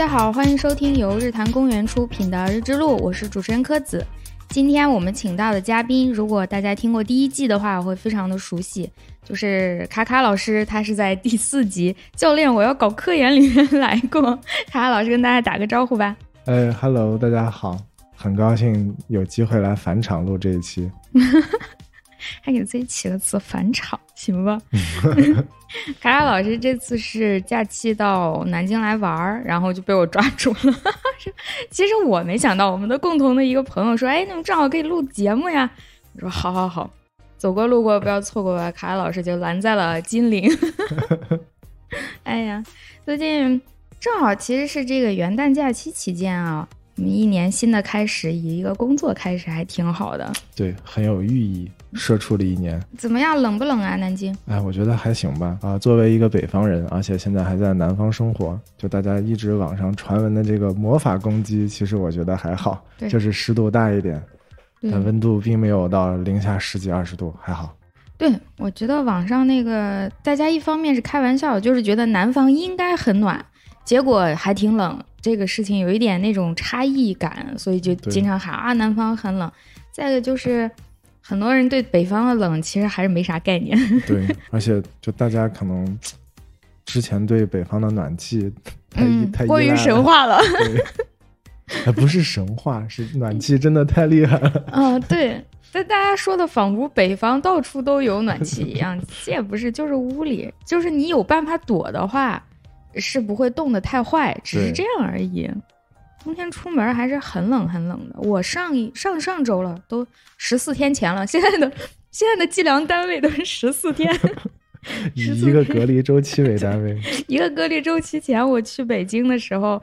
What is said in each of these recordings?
大家好，欢迎收听由日坛公园出品的《日之路》，我是主持人柯子。今天我们请到的嘉宾，如果大家听过第一季的话，会非常的熟悉，就是卡卡老师，他是在第四集“教练，我要搞科研”里面来过。卡卡老师跟大家打个招呼吧。呃，Hello，大家好，很高兴有机会来返场录这一期。还给自己起个词“返场”，行吧？卡卡老师这次是假期到南京来玩儿，然后就被我抓住了。其实我没想到，我们的共同的一个朋友说：“哎，你们正好可以录节目呀。”我说：“好好好，走过路过不要错过吧。”卡卡老师就拦在了金陵。哎呀，最近正好其实是这个元旦假期期间啊。我们一年新的开始，以一个工作开始，还挺好的。对，很有寓意。社畜了一年，怎么样？冷不冷啊？南京？哎，我觉得还行吧。啊，作为一个北方人，而且现在还在南方生活，就大家一直网上传闻的这个魔法攻击，其实我觉得还好，就是湿度大一点，但温度并没有到零下十几二十度，还好。对，我觉得网上那个大家一方面是开玩笑，就是觉得南方应该很暖，结果还挺冷。这个事情有一点那种差异感，所以就经常喊啊，南方很冷。再一个就是很多人对北方的冷其实还是没啥概念。对，而且就大家可能之前对北方的暖气太太过于神话了。哎，不是神话，是暖气真的太厉害了。嗯，对。但大家说的仿佛北方到处都有暖气一样，这也不是，就是屋里，就是你有办法躲的话。是不会冻得太坏，只是这样而已。冬天出门还是很冷很冷的。我上一上上周了，都十四天前了。现在的现在的计量单位都是十四天，以一个隔离周期为单位。一个隔离周期前，我去北京的时候。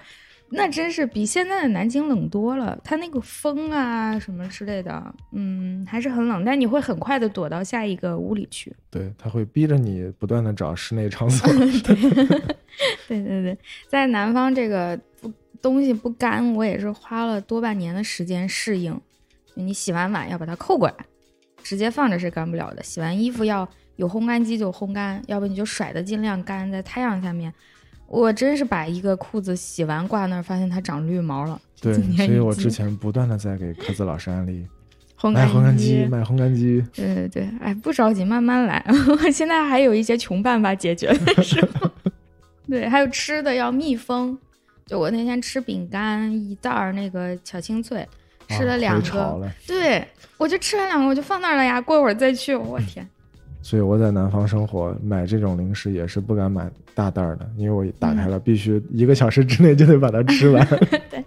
那真是比现在的南京冷多了，它那个风啊什么之类的，嗯，还是很冷，但你会很快的躲到下一个屋里去。对，它会逼着你不断的找室内场所。对对对，在南方这个不东西不干，我也是花了多半年的时间适应。你洗完碗要把它扣过来，直接放着是干不了的。洗完衣服要有烘干机就烘干，要不你就甩的尽量干在太阳下面。我真是把一个裤子洗完挂那儿，发现它长绿毛了。对，所以我之前不断的在给科子老师安利 烘干烘干机，买烘干机。对对对，哎，不着急，慢慢来。我现在还有一些穷办法解决的时候。对，还有吃的要密封。就我那天吃饼干，一袋儿那个巧清脆，吃了两个。对，我就吃完两个，我就放那儿了呀。过会儿再去，我天。所以我在南方生活，买这种零食也是不敢买大袋的，因为我打开了，必须一个小时之内就得把它吃完。对，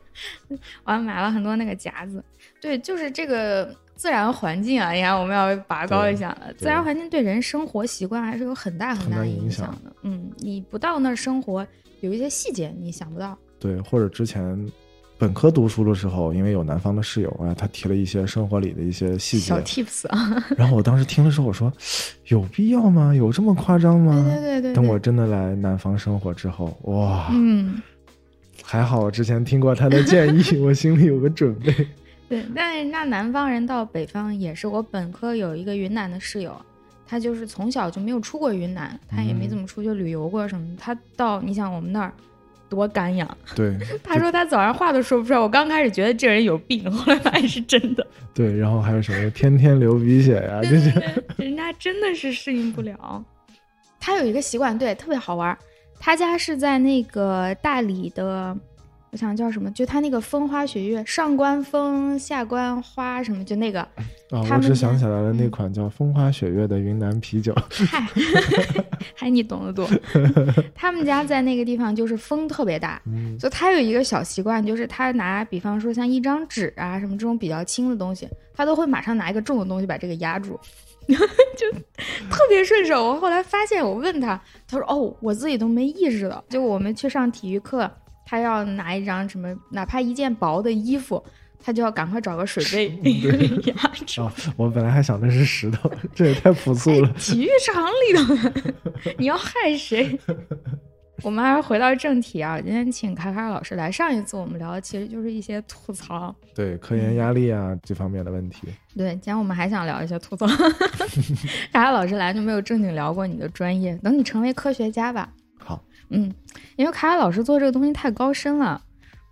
我还买了很多那个夹子。对，就是这个自然环境啊，你看我们要拔高一下了。自然环境对人生活习惯还是有很大很大影响的。嗯，你不到那儿生活，有一些细节你想不到。对，或者之前。本科读书的时候，因为有南方的室友啊，他提了一些生活里的一些细节小 tips 啊。然后我当时听的时候，我说有必要吗？有这么夸张吗？对对对。等我真的来南方生活之后，哇，嗯，还好我之前听过他的建议，我心里有个准备。对，但是那南方人到北方也是，我本科有一个云南的室友，他就是从小就没有出过云南，他也没怎么出去旅游过什么。他到你想我们那儿。多干痒！对，他说他早上话都说不出来。我刚开始觉得这人有病，后来发现是真的。对，然后还有什么天天流鼻血呀？这些人家真的是适应不了。他有一个习惯，对，特别好玩。他家是在那个大理的。我想叫什么？就他那个风花雪月，上官风，下官花，什么就那个。啊，我只想起来了，那款叫风花雪月的云南啤酒。嗨，还你懂得多。他们家在那个地方，就是风特别大，就他有一个小习惯，就是他拿，比方说像一张纸啊什么这种比较轻的东西，他都会马上拿一个重的东西把这个压住，就特别顺手。我后来发现，我问他，他说：“哦，我自己都没意识到。”就我们去上体育课。他要拿一张什么，哪怕一件薄的衣服，他就要赶快找个水杯 压着。我本来还想的是石头，这也太朴素了。体育场里头，你要害谁？我们还是回到正题啊！今天请卡卡老师来，上一次我们聊的其实就是一些吐槽，对科研压力啊这方面的问题。对，今天我们还想聊一些吐槽。卡卡老师来就没有正经聊过你的专业，等你成为科学家吧。好。嗯，因为卡卡老师做这个东西太高深了，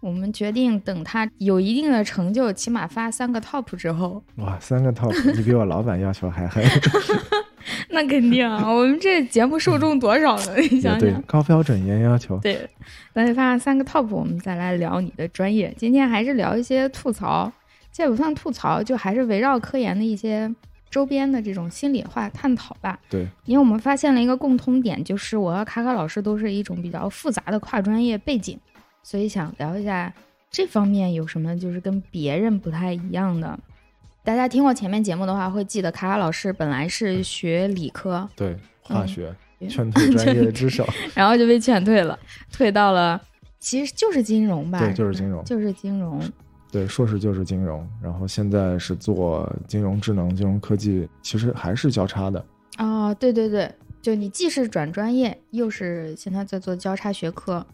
我们决定等他有一定的成就，起码发三个 top 之后。哇，三个 top，你比我老板要求还狠。那肯定啊，我们这节目受众多少呢？你想想，高标准严要求。对，等你发三个 top，我们再来聊你的专业。今天还是聊一些吐槽，这不算吐槽，就还是围绕科研的一些周边的这种心理化探讨吧。对，因为我们发现了一个共通点，就是我和卡卡老师都是一种比较复杂的跨专业背景，所以想聊一下这方面有什么就是跟别人不太一样的。大家听过前面节目的话，会记得卡卡老师本来是学理科，对化学，劝退专业之手，然后就被劝退了，退到了其实就是金融吧，对，就是金融，就是金融，对，硕士就是金融，然后现在是做金融智能、金融科技，其实还是交叉的。哦，对对对，就你既是转专业，又是现在在做交叉学科。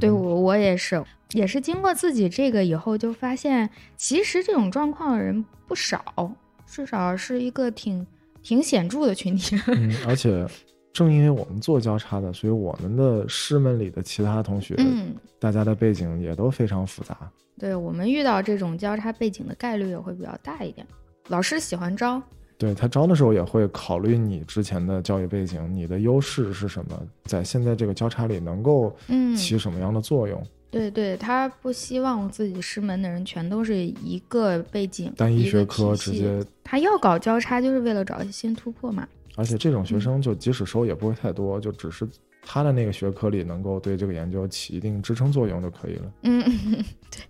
对我，我也是，也是经过自己这个以后，就发现其实这种状况的人不少，至少是一个挺挺显著的群体。嗯，而且正因为我们做交叉的，所以我们的师门里的其他同学，嗯，大家的背景也都非常复杂。对我们遇到这种交叉背景的概率也会比较大一点，老师喜欢招。对他招的时候也会考虑你之前的教育背景，你的优势是什么，在现在这个交叉里能够起什么样的作用？对对，他不希望自己师门的人全都是一个背景，单一学科直接。他要搞交叉，就是为了找一些新突破嘛。而且这种学生就即使收也不会太多，就只是他的那个学科里能够对这个研究起一定支撑作用就可以了。嗯，对，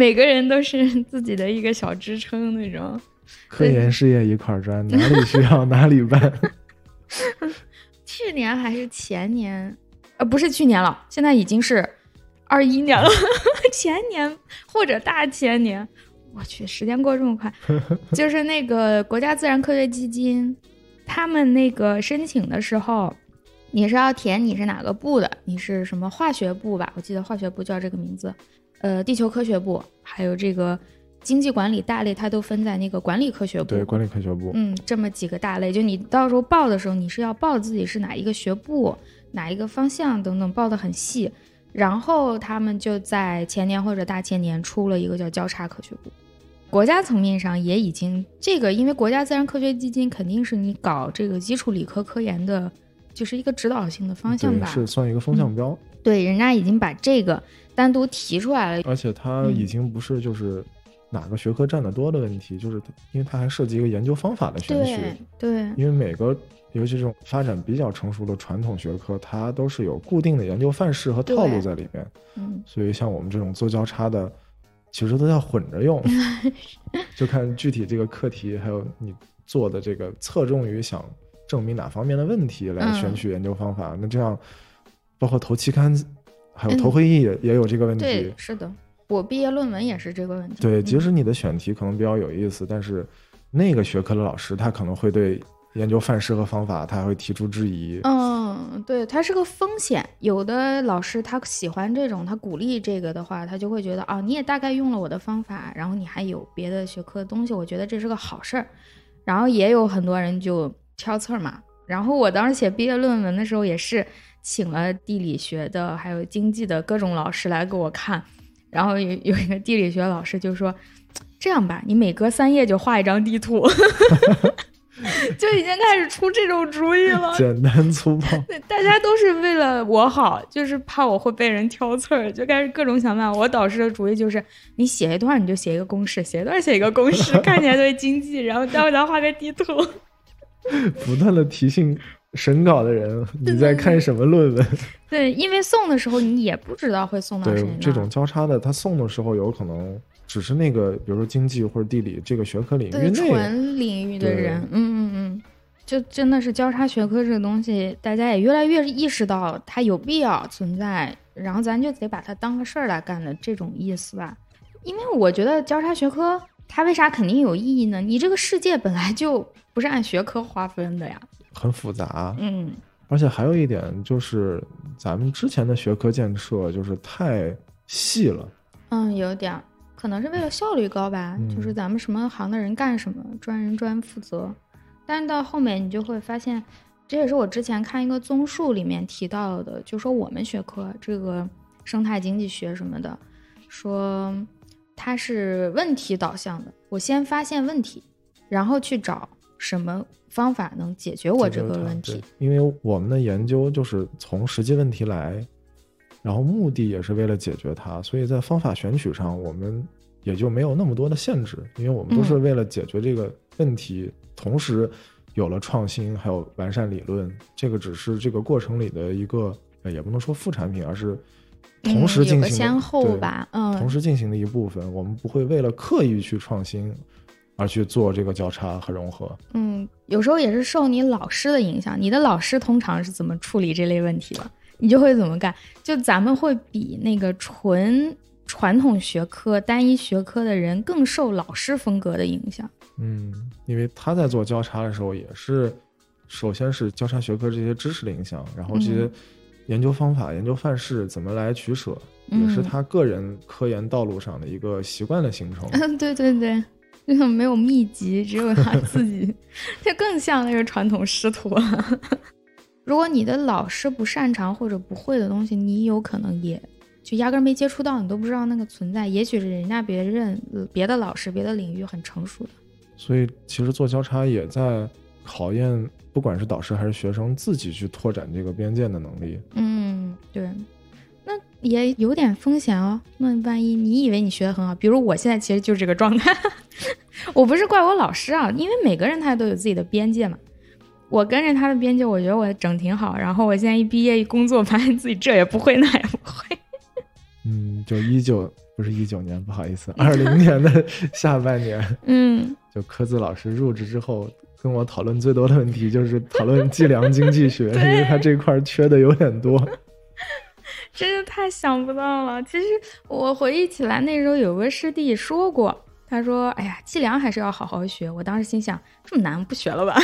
每个人都是自己的一个小支撑那种。科研事业一块砖，哪里需要哪里办。去年还是前年，呃，不是去年了，现在已经是二一年了。前年或者大前年，我去，时间过这么快。就是那个国家自然科学基金，他们那个申请的时候，你是要填你是哪个部的，你是什么化学部吧？我记得化学部叫这个名字。呃，地球科学部，还有这个。经济管理大类，它都分在那个管理科学部。对，管理科学部。嗯，这么几个大类，就你到时候报的时候，你是要报自己是哪一个学部、哪一个方向等等，报的很细。然后他们就在前年或者大前年出了一个叫交叉科学部。国家层面上也已经这个，因为国家自然科学基金肯定是你搞这个基础理科科研的，就是一个指导性的方向吧，是算一个风向标。对，人家已经把这个单独提出来了，而且它已经不是就是。哪个学科占得多的问题，就是因为它还涉及一个研究方法的选取。对，因为每个，尤其这种发展比较成熟的传统学科，它都是有固定的研究范式和套路在里面。嗯，所以像我们这种做交叉的，其实都要混着用，就看具体这个课题，还有你做的这个侧重于想证明哪方面的问题来选取研究方法。那这样，包括投期刊，还有头会议也也有这个问题。对，是的。我毕业论文也是这个问题。对，即使你的选题可能比较有意思，但是那个学科的老师他可能会对研究范式和方法他会提出质疑。嗯，对，它是个风险。有的老师他喜欢这种，他鼓励这个的话，他就会觉得啊，你也大概用了我的方法，然后你还有别的学科的东西，我觉得这是个好事儿。然后也有很多人就挑刺儿嘛。然后我当时写毕业论文的时候，也是请了地理学的还有经济的各种老师来给我看。然后有有一个地理学老师就说：“这样吧，你每隔三页就画一张地图，就已经开始出这种主意了，简单粗暴。大家都是为了我好，就是怕我会被人挑刺儿，就开始各种想办法。我导师的主意就是，你写一段你就写一个公式，写一段写一个公式，看起来特别经济，然后待会再画个地图，不断的提醒。”审稿的人，你在看什么论文？对，因为送的时候你也不知道会送到谁。对，这种交叉的，他送的时候有可能只是那个，比如说经济或者地理这个学科领域内纯领域的人。嗯嗯嗯，就真的是交叉学科这个东西，大家也越来越意识到它有必要存在，然后咱就得把它当个事儿来干的这种意思吧。因为我觉得交叉学科它为啥肯定有意义呢？你这个世界本来就不是按学科划分的呀。很复杂，嗯，而且还有一点就是，咱们之前的学科建设就是太细了，嗯，有点，可能是为了效率高吧，就是咱们什么行的人干什么，专人专负责，但是到后面你就会发现，这也是我之前看一个综述里面提到的，就说我们学科这个生态经济学什么的，说它是问题导向的。我先发现问题，然后去找什么方法能解决我这个问题。因为我们的研究就是从实际问题来，然后目的也是为了解决它，所以在方法选取上我们也就没有那么多的限制，因为我们都是为了解决这个问题，同时有了创新，还有完善理论。这个只是这个过程里的一个，也不能说副产品，而是。同时进行先后吧，嗯，同时进行的一部分，我们不会为了刻意去创新而去做这个交叉和融合。嗯，有时候也是受你老师的影响，你的老师通常是怎么处理这类问题的，你就会怎么干。就咱们会比那个纯传统学科、单一学科的人更受老师风格的影响。嗯，因为他在做交叉的时候，也是首先是交叉学科这些知识的影响，然后这些。研究方法、研究范式怎么来取舍，也是他个人科研道路上的一个习惯的形成。嗯，对对对，没有秘籍，只有他 自己，就更像那个传统师徒了。如果你的老师不擅长或者不会的东西，你有可能也就压根没接触到，你都不知道那个存在。也许是人家别人别的老师、别的领域很成熟的。所以，其实做交叉也在考验。不管是导师还是学生，自己去拓展这个边界的能力。嗯，对，那也有点风险哦。那万一你以为你学的很好，比如我现在其实就是这个状态，我不是怪我老师啊，因为每个人他都有自己的边界嘛。我跟着他的边界，我觉得我整挺好。然后我现在一毕业一工作，发现自己这也不会那也不会。嗯，就一九不是一九年，不好意思，二零年的下半年，嗯，就科子老师入职之后。跟我讨论最多的问题就是讨论计量经济学，因为他这块缺的有点多。真是太想不到了。其实我回忆起来，那时候有个师弟说过，他说：“哎呀，计量还是要好好学。”我当时心想，这么难，不学了吧？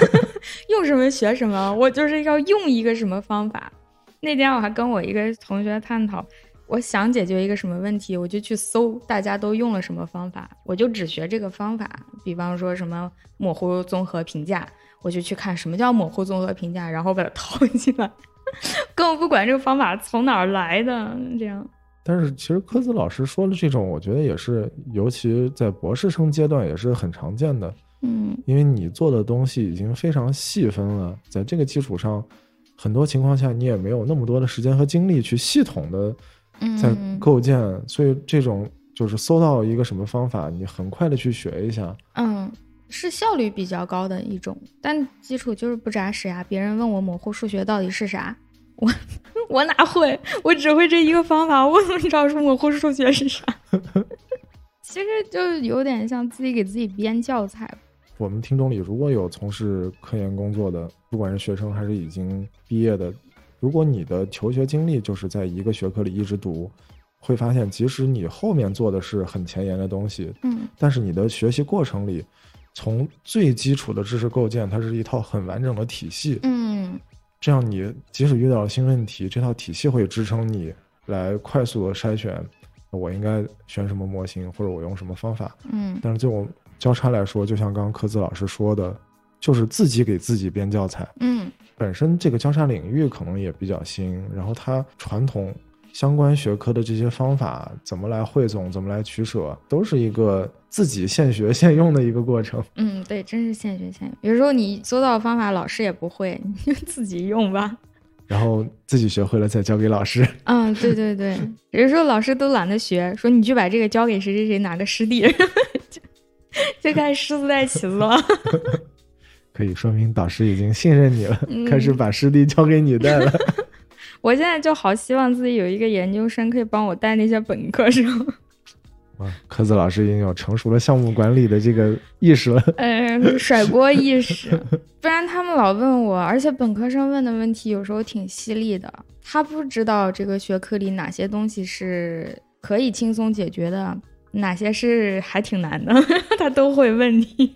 用什么学什么？我就是要用一个什么方法。那天我还跟我一个同学探讨。我想解决一个什么问题，我就去搜大家都用了什么方法，我就只学这个方法。比方说什么模糊综合评价，我就去看什么叫模糊综合评价，然后把它 套进来，根本不管这个方法从哪儿来的。这样。但是其实科子老师说的这种，我觉得也是，尤其在博士生阶段也是很常见的。嗯，因为你做的东西已经非常细分了，在这个基础上，很多情况下你也没有那么多的时间和精力去系统的。在构建，所以这种就是搜到一个什么方法，你很快的去学一下，嗯，是效率比较高的一种，但基础就是不扎实呀。别人问我模糊数学到底是啥，我我哪会？我只会这一个方法，我怎么知道是模糊数学是啥？其实就有点像自己给自己编教材。我们听众里如果有从事科研工作的，不管是学生还是已经毕业的。如果你的求学经历就是在一个学科里一直读，会发现即使你后面做的是很前沿的东西，嗯，但是你的学习过程里，从最基础的知识构建，它是一套很完整的体系，嗯，这样你即使遇到了新问题，这套体系会支撑你来快速的筛选，我应该选什么模型，或者我用什么方法，嗯，但是就我交叉来说，就像刚刚科子老师说的，就是自己给自己编教材，嗯。本身这个交叉领域可能也比较新，然后它传统相关学科的这些方法怎么来汇总，怎么来取舍，都是一个自己现学 现用的一个过程。嗯，对，真是现学现用。有时候你搜到方法，老师也不会，你就自己用吧。然后自己学会了再交给老师。嗯，对对对。有时候老师都懒得学，说你去把这个交给谁谁谁哪个师弟，就就开始狮子带起子了。可以说明导师已经信任你了，开始把师弟交给你带了。我现在就好希望自己有一个研究生可以帮我带那些本科生。哇，科子老师已经有成熟的项目管理的这个意识了。嗯，甩锅意识，不然他们老问我，而且本科生问的问题有时候挺犀利的。他不知道这个学科里哪些东西是可以轻松解决的，哪些是还挺难的，他都会问你。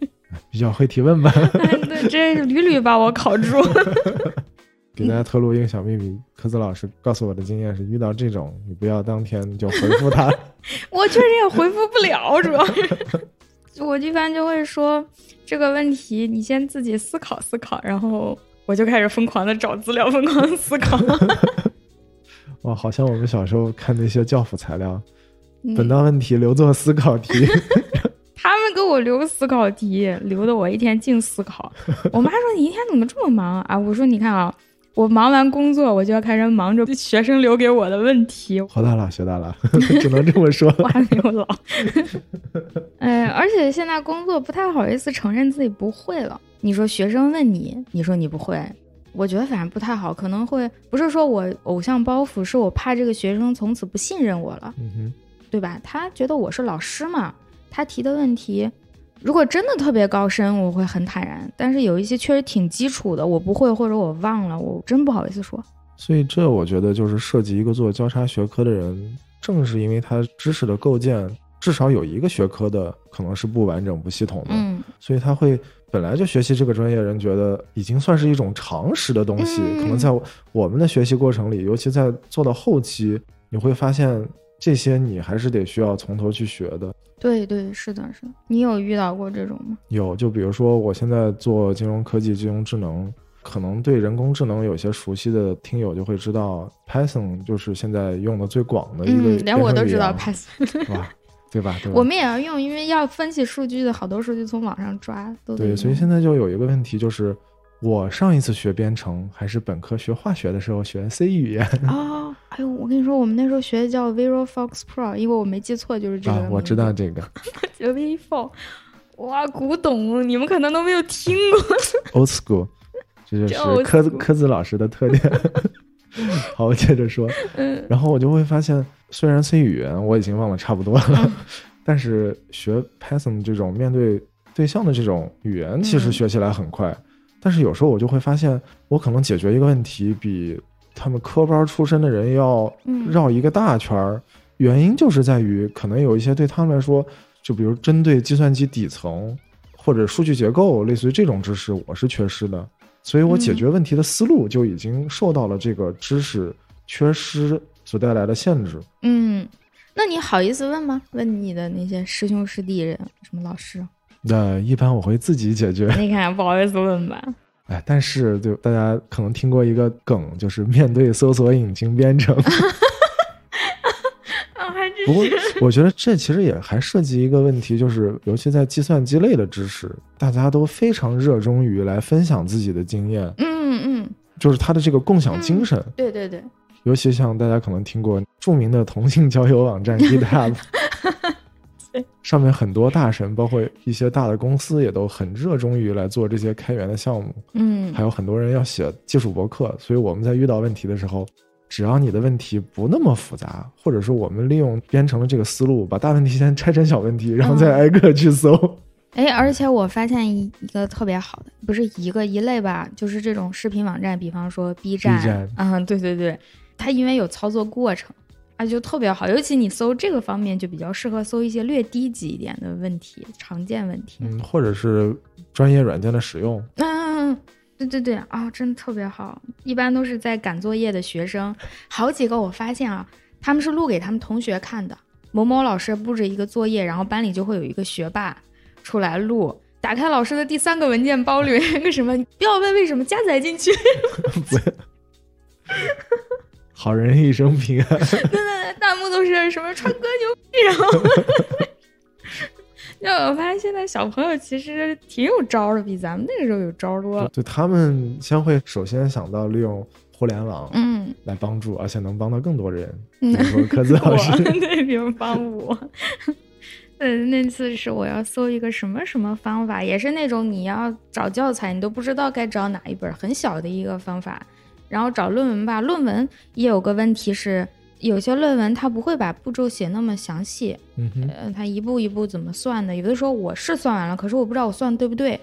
比较会提问吧？对，这屡屡把我考住。给大家透露一个小秘密，科子老师告诉我的经验是，遇到这种你不要当天就回复他。我确实也回复不了，主要是 我一般就会说这个问题，你先自己思考思考，然后我就开始疯狂的找资料，疯狂思考。哇，好像我们小时候看那些教辅材料，本道问题留作思考题。他们给我留思考题，留的我一天净思考。我妈说：“你一天怎么这么忙啊？”我说：“你看啊，我忙完工作，我就要开始忙着学生留给我的问题。”活大了，学大了，只能这么说。我还没有老。哎，而且现在工作不太好意思承认自己不会了。你说学生问你，你说你不会，我觉得反正不太好，可能会不是说我偶像包袱，是我怕这个学生从此不信任我了，对吧？他觉得我是老师嘛。他提的问题，如果真的特别高深，我会很坦然；但是有一些确实挺基础的，我不会或者我忘了，我真不好意思说。所以这我觉得就是涉及一个做交叉学科的人，正是因为他知识的构建至少有一个学科的可能是不完整不系统的，嗯，所以他会本来就学习这个专业人觉得已经算是一种常识的东西，可能在我们的学习过程里，尤其在做到后期，你会发现。这些你还是得需要从头去学的。对对，是的，是的。你有遇到过这种吗？有，就比如说我现在做金融科技、金融智能，可能对人工智能有些熟悉的听友就会知道，Python 就是现在用的最广的一个。连我都知道 Python，哇，对吧？我们也要用，因为要分析数据的好多数据从网上抓。对，所以现在就有一个问题就是。我上一次学编程还是本科学化学的时候学 C 语言啊！哎呦，我跟你说，我们那时候学的叫 viral Fox Pro，因为我没记错就是这个。啊，我知道这个。V Fox，哇，古董，你们可能都没有听过。Old School，这就是科科子老师的特点。好，我接着说。嗯。然后我就会发现，虽然 C 语言我已经忘了差不多了，但是学 Python 这种面对对象的这种语言，其实学起来很快。但是有时候我就会发现，我可能解决一个问题比他们科班出身的人要绕一个大圈儿。原因就是在于，可能有一些对他们来说，就比如针对计算机底层或者数据结构，类似于这种知识，我是缺失的。所以我解决问题的思路就已经受到了这个知识缺失所带来的限制。嗯，那你好意思问吗？问你的那些师兄师弟人，什么老师？那一般我会自己解决。你看，不好意思问吧。哎，但是就大家可能听过一个梗，就是面对搜索引擎编程。不过我觉得这其实也还涉及一个问题，就是尤其在计算机类的知识，大家都非常热衷于来分享自己的经验。嗯嗯。就是他的这个共享精神。对对对。尤其像大家可能听过著名的同性交友网站 GitHub。上面很多大神，包括一些大的公司，也都很热衷于来做这些开源的项目。嗯，还有很多人要写技术博客，所以我们在遇到问题的时候，只要你的问题不那么复杂，或者说我们利用编程的这个思路，把大问题先拆成小问题，然后再挨个去搜。哎，而且我发现一一个特别好的，不是一个一类吧，就是这种视频网站，比方说 B 站，嗯，对对对，它因为有操作过程。那就特别好，尤其你搜这个方面，就比较适合搜一些略低级一点的问题，常见问题，嗯，或者是专业软件的使用。嗯，对对对，啊，真的特别好。一般都是在赶作业的学生，好几个我发现啊，他们是录给他们同学看的。某某老师布置一个作业，然后班里就会有一个学霸出来录，打开老师的第三个文件包里面个什么，不要问为什么，加载进去。好人一生平安。对对对，弹幕都是什么川哥牛逼，然后，就我发现现在小朋友其实挺有招的，比咱们那个时候有招多了。就他们先会首先想到利用互联网，嗯，来帮助，而且能帮到更多人。比如说科子老师，对，比如帮我。嗯，那次是我要搜一个什么什么方法，也是那种你要找教材，你都不知道该找哪一本，很小的一个方法。然后找论文吧，论文也有个问题是，有些论文它不会把步骤写那么详细，嗯哼，呃，它一步一步怎么算的？有的时候我是算完了，可是我不知道我算的对不对，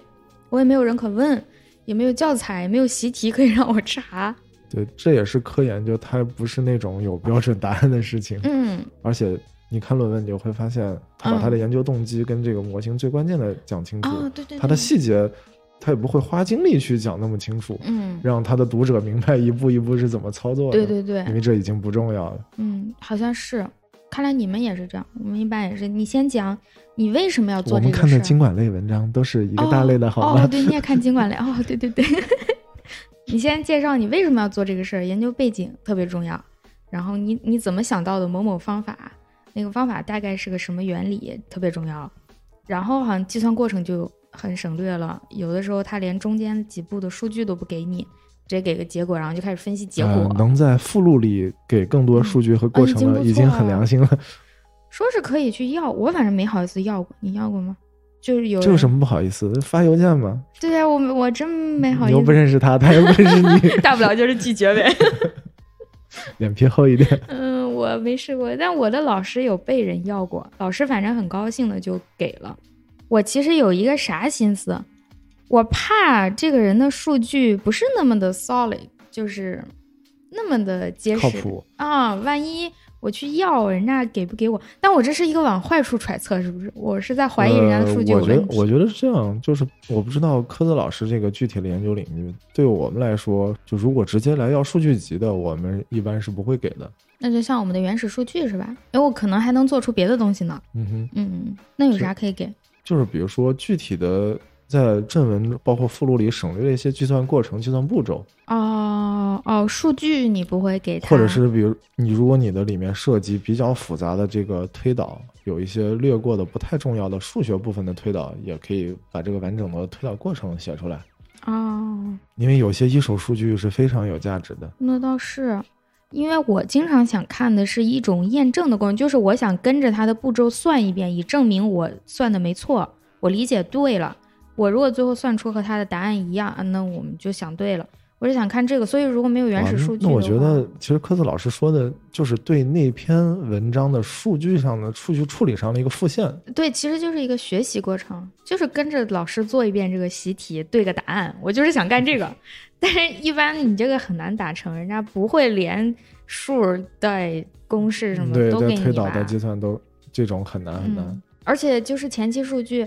我也没有人可问，也没有教材，也没有习题可以让我查。对，这也是科研，就它不是那种有标准答案的事情。嗯，而且你看论文，你就会发现，他把他的研究动机跟这个模型最关键的讲清楚，哦，对对，他的细节。他也不会花精力去讲那么清楚，嗯，让他的读者明白一步一步是怎么操作的。对对对，因为这已经不重要了。嗯，好像是，看来你们也是这样。我们一般也是，你先讲你为什么要做这个。我们看的经管类文章都是一个大类的，好吗？哦，对，你也看经管类哦，对 对对。你先介绍你为什么要做这个事儿，研究背景特别重要。然后你你怎么想到的某某方法？那个方法大概是个什么原理？特别重要。然后好像计算过程就很省略了，有的时候他连中间几步的数据都不给你，直接给个结果，然后就开始分析结果。能在附录里给更多数据和过程了，已经很良心了。说是可以去要，我反正没好意思要过，你要过吗？就是有这有什么不好意思？发邮件嘛。对呀，我我真没好意思。你又不认识他，他又不认识你，大不了就是拒绝呗。脸皮厚一点。嗯，我没试过，但我的老师有被人要过，老师反正很高兴的就给了。我其实有一个啥心思，我怕这个人的数据不是那么的 solid，就是那么的结实啊，万一。我去要人家给不给我？但我这是一个往坏处揣测，是不是？我是在怀疑人家的数据我觉得。我觉得是这样，就是我不知道科子老师这个具体的研究领域，对我们来说，就如果直接来要数据集的，我们一般是不会给的。那就像我们的原始数据是吧？哎，我可能还能做出别的东西呢。嗯哼，嗯，那有啥可以给？就是比如说具体的。在正文包括附录里省略了一些计算过程、计算步骤。哦哦，数据你不会给他，或者是比如你如果你的里面涉及比较复杂的这个推导，有一些略过的不太重要的数学部分的推导，也可以把这个完整的推导过程写出来。哦，因为有些一手数据是非常有价值的。那倒是，因为我经常想看的是一种验证的过程，就是我想跟着他的步骤算一遍，以证明我算的没错，我理解对了。我如果最后算出和他的答案一样，那我们就想对了。我是想看这个，所以如果没有原始数据，那我觉得其实科子老师说的就是对那篇文章的数据上的数据处理上的一个复现。对，其实就是一个学习过程，就是跟着老师做一遍这个习题，对个答案。我就是想干这个，但是一般你这个很难达成，人家不会连数带公式什么都给你推导的计算都这种很难很难。而且就是前期数据。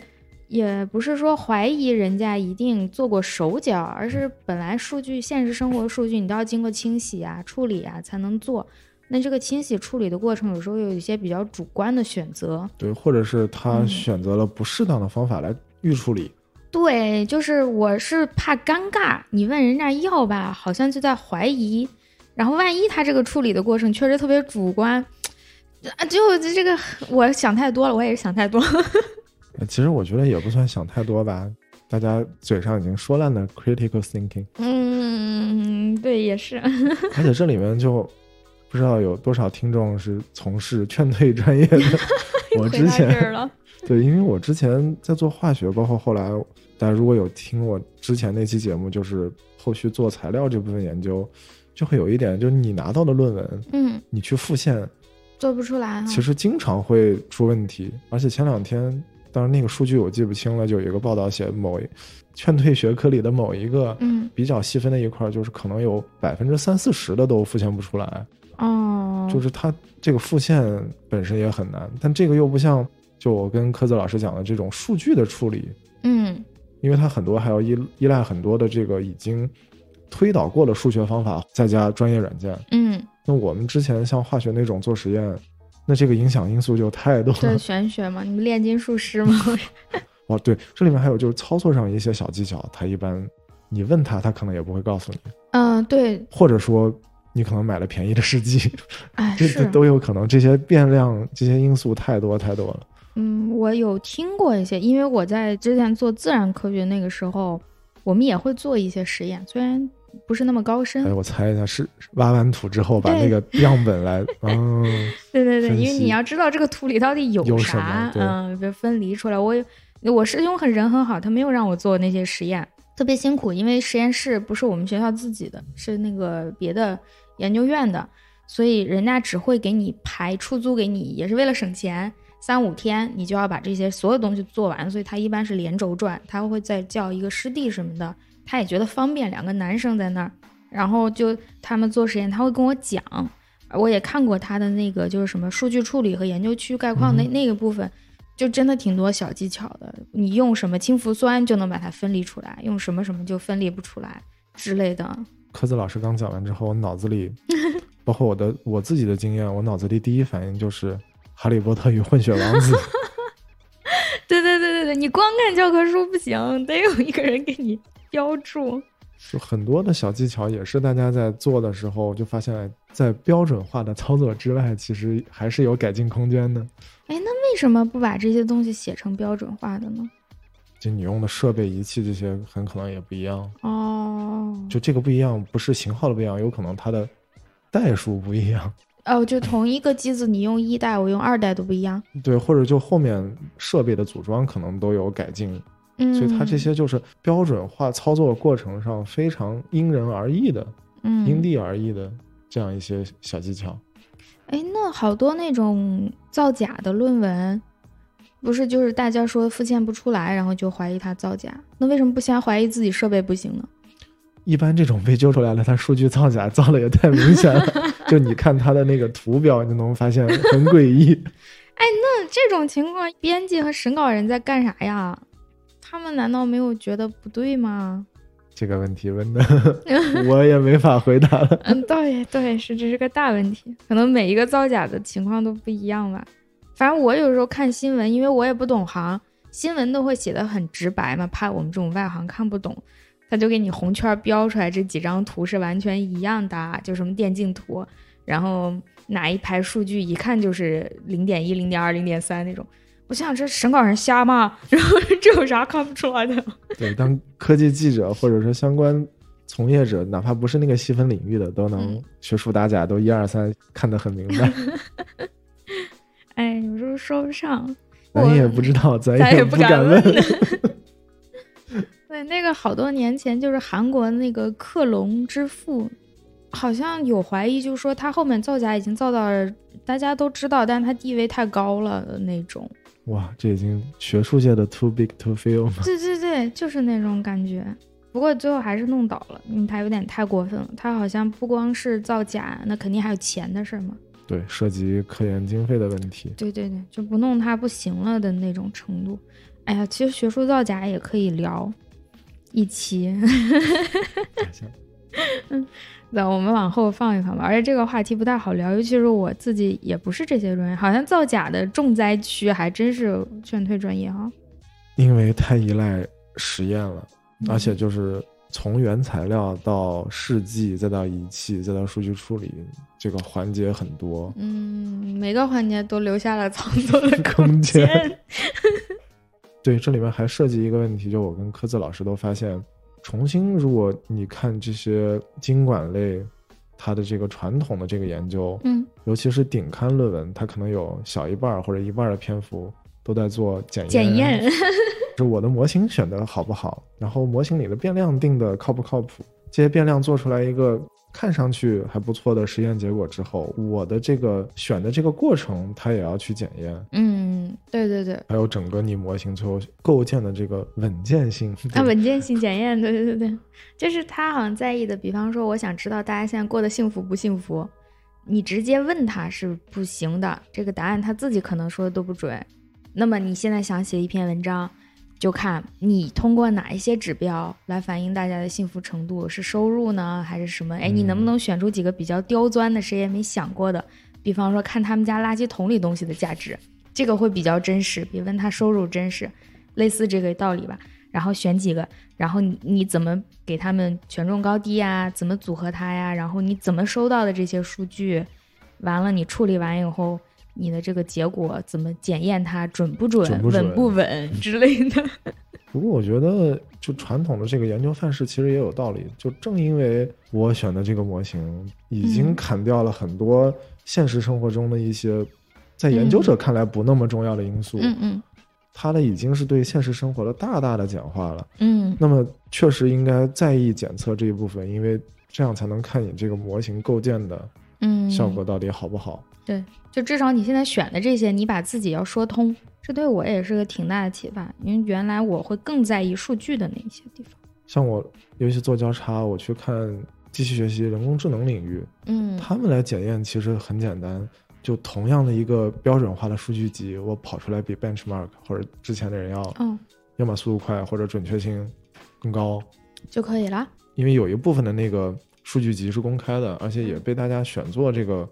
也不是说怀疑人家一定做过手脚，而是本来数据现实生活数据你都要经过清洗啊、处理啊才能做。那这个清洗处理的过程有时候有一些比较主观的选择，对，或者是他选择了不适当的方法来预处理。对，就是我是怕尴尬，你问人家要吧，好像就在怀疑，然后万一他这个处理的过程确实特别主观，啊，就这个我想太多了，我也是想太多。其实我觉得也不算想太多吧，大家嘴上已经说烂的 critical thinking。嗯，对，也是。而且这里面就不知道有多少听众是从事劝退专业的。我之前 对，因为我之前在做化学，包括后来大家如果有听我之前那期节目，就是后续做材料这部分研究，就会有一点，就是你拿到的论文，嗯，你去复现做不出来，其实经常会出问题。而且前两天。当然，那个数据我记不清了。就有一个报道写，某劝退学科里的某一个，嗯，比较细分的一块，就是可能有百分之三四十的都复现不出来。哦，就是它这个复现本身也很难，但这个又不像就我跟科子老师讲的这种数据的处理，嗯，因为它很多还要依依赖很多的这个已经推导过的数学方法，再加专业软件。嗯，那我们之前像化学那种做实验。那这个影响因素就太多了。对，玄学嘛，你们炼金术师吗？哦，对，这里面还有就是操作上一些小技巧，他一般你问他，他可能也不会告诉你。嗯，对。或者说你可能买了便宜的试剂，哎，这都有可能。这些变量、这些因素太多太多了。嗯，我有听过一些，因为我在之前做自然科学那个时候，我们也会做一些实验，虽然。不是那么高深。哎，我猜一下，是挖完土之后把那个样本来，嗯，对对对，因为你要知道这个土里到底有啥，嗯，别分离出来。我我师兄很人很好，他没有让我做那些实验，特别辛苦，因为实验室不是我们学校自己的，是那个别的研究院的，所以人家只会给你排出租给你，也是为了省钱，三五天你就要把这些所有东西做完，所以他一般是连轴转，他会再叫一个师弟什么的。他也觉得方便，两个男生在那儿，然后就他们做实验，他会跟我讲，我也看过他的那个就是什么数据处理和研究区概况那那个部分，就真的挺多小技巧的。你用什么氢氟酸就能把它分离出来，用什么什么就分离不出来之类的。科子老师刚讲完之后，我脑子里，包括我的我自己的经验，我脑子里第一反应就是《哈利波特与混血王子》。对对对对对，你光看教科书不行，得有一个人给你。标注，就很多的小技巧也是大家在做的时候就发现，在标准化的操作之外，其实还是有改进空间的。哎，那为什么不把这些东西写成标准化的呢？就你用的设备仪器这些很可能也不一样哦。就这个不一样，不是型号的不一样，有可能它的代数不一样。哦，就同一个机子，你用一代，我用二代都不一样。对，或者就后面设备的组装可能都有改进。嗯，所以它这些就是标准化操作过程上非常因人而异的，嗯，因地而异的这样一些小技巧。哎，那好多那种造假的论文，不是就是大家说复现不出来，然后就怀疑它造假？那为什么不先怀疑自己设备不行呢？一般这种被揪出来了，它数据造假，造的也太明显了。就你看他的那个图表，你就能发现很诡异。哎，那这种情况，编辑和审稿人在干啥呀？他们难道没有觉得不对吗？这个问题问的，我也没法回答了。嗯，对对，是这是个大问题，可能每一个造假的情况都不一样吧。反正我有时候看新闻，因为我也不懂行，新闻都会写的很直白嘛，怕我们这种外行看不懂。他就给你红圈标出来，这几张图是完全一样的，就什么电竞图，然后哪一排数据一看就是零点一、零点二、零点三那种。我想这审稿人瞎吗？然后 这有啥看不出来的？对，当科技记者或者说相关从业者，哪怕不是那个细分领域的，都能学术打假，都一二三看得很明白。哎，有时候说不上，咱也不知道，咱也不敢问。对，那个好多年前就是韩国那个克隆之父，好像有怀疑，就是说他后面造假已经造到大家都知道，但是他地位太高了的那种。哇，这已经学术界的 too big to fail 吗？对对对，就是那种感觉。不过最后还是弄倒了，因为他有点太过分了。他好像不光是造假，那肯定还有钱的事嘛。对，涉及科研经费的问题。对对对，就不弄他不行了的那种程度。哎呀，其实学术造假也可以聊。一期，嗯，那我们往后放一放吧。而且这个话题不太好聊，尤其是我自己也不是这些专业，好像造假的重灾区还真是劝退专业哈。因为太依赖实验了，而且就是从原材料到试剂，再到仪器，再到数据处理，这个环节很多。嗯，每个环节都留下了操作 的空间。对，这里面还涉及一个问题，就我跟科子老师都发现，重新如果你看这些经管类，它的这个传统的这个研究，嗯，尤其是顶刊论文，它可能有小一半或者一半的篇幅都在做检验。检验，是我的模型选的好不好，然后模型里的变量定的靠不靠谱，这些变量做出来一个。看上去还不错的实验结果之后，我的这个选的这个过程，它也要去检验。嗯，对对对。还有整个你模型最后构建的这个稳健性。啊，稳健性检验，对对对对，就是他好像在意的。比方说，我想知道大家现在过得幸福不幸福，你直接问他是不行的，这个答案他自己可能说的都不准。那么你现在想写一篇文章。就看你通过哪一些指标来反映大家的幸福程度，是收入呢，还是什么？哎，你能不能选出几个比较刁钻的，谁也没想过的？比方说，看他们家垃圾桶里东西的价值，这个会比较真实，比问他收入真实，类似这个道理吧。然后选几个，然后你你怎么给他们权重高低呀？怎么组合它呀？然后你怎么收到的这些数据？完了，你处理完以后。你的这个结果怎么检验它准不准、稳不稳之类的？不过我觉得，就传统的这个研究范式其实也有道理。就正因为我选的这个模型已经砍掉了很多现实生活中的一些在研究者看来不那么重要的因素，嗯嗯，它的已经是对现实生活的大大的简化了。嗯，那么确实应该在意检测这一部分，因为这样才能看你这个模型构建的嗯效果到底好不好。对。就至少你现在选的这些，你把自己要说通，这对我也是个挺大的启发。因为原来我会更在意数据的那些地方。像我尤其做交叉，我去看机器学习、人工智能领域，嗯，他们来检验其实很简单，就同样的一个标准化的数据集，我跑出来比 benchmark 或者之前的人要，嗯，要么速度快或者准确性更高就可以了。因为有一部分的那个数据集是公开的，而且也被大家选做这个。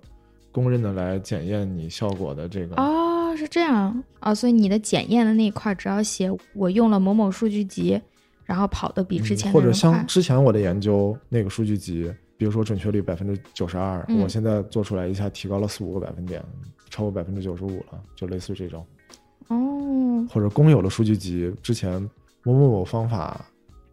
公认的来检验你效果的这个哦，是这样啊，所以你的检验的那一块，只要写我用了某某数据集，然后跑的比之前或者像之前我的研究那个数据集，比如说准确率百分之九十二，我现在做出来一下提高了四五个百分点，超过百分之九十五了，就类似于这种。哦。或者公有的数据集，之前某某某方法，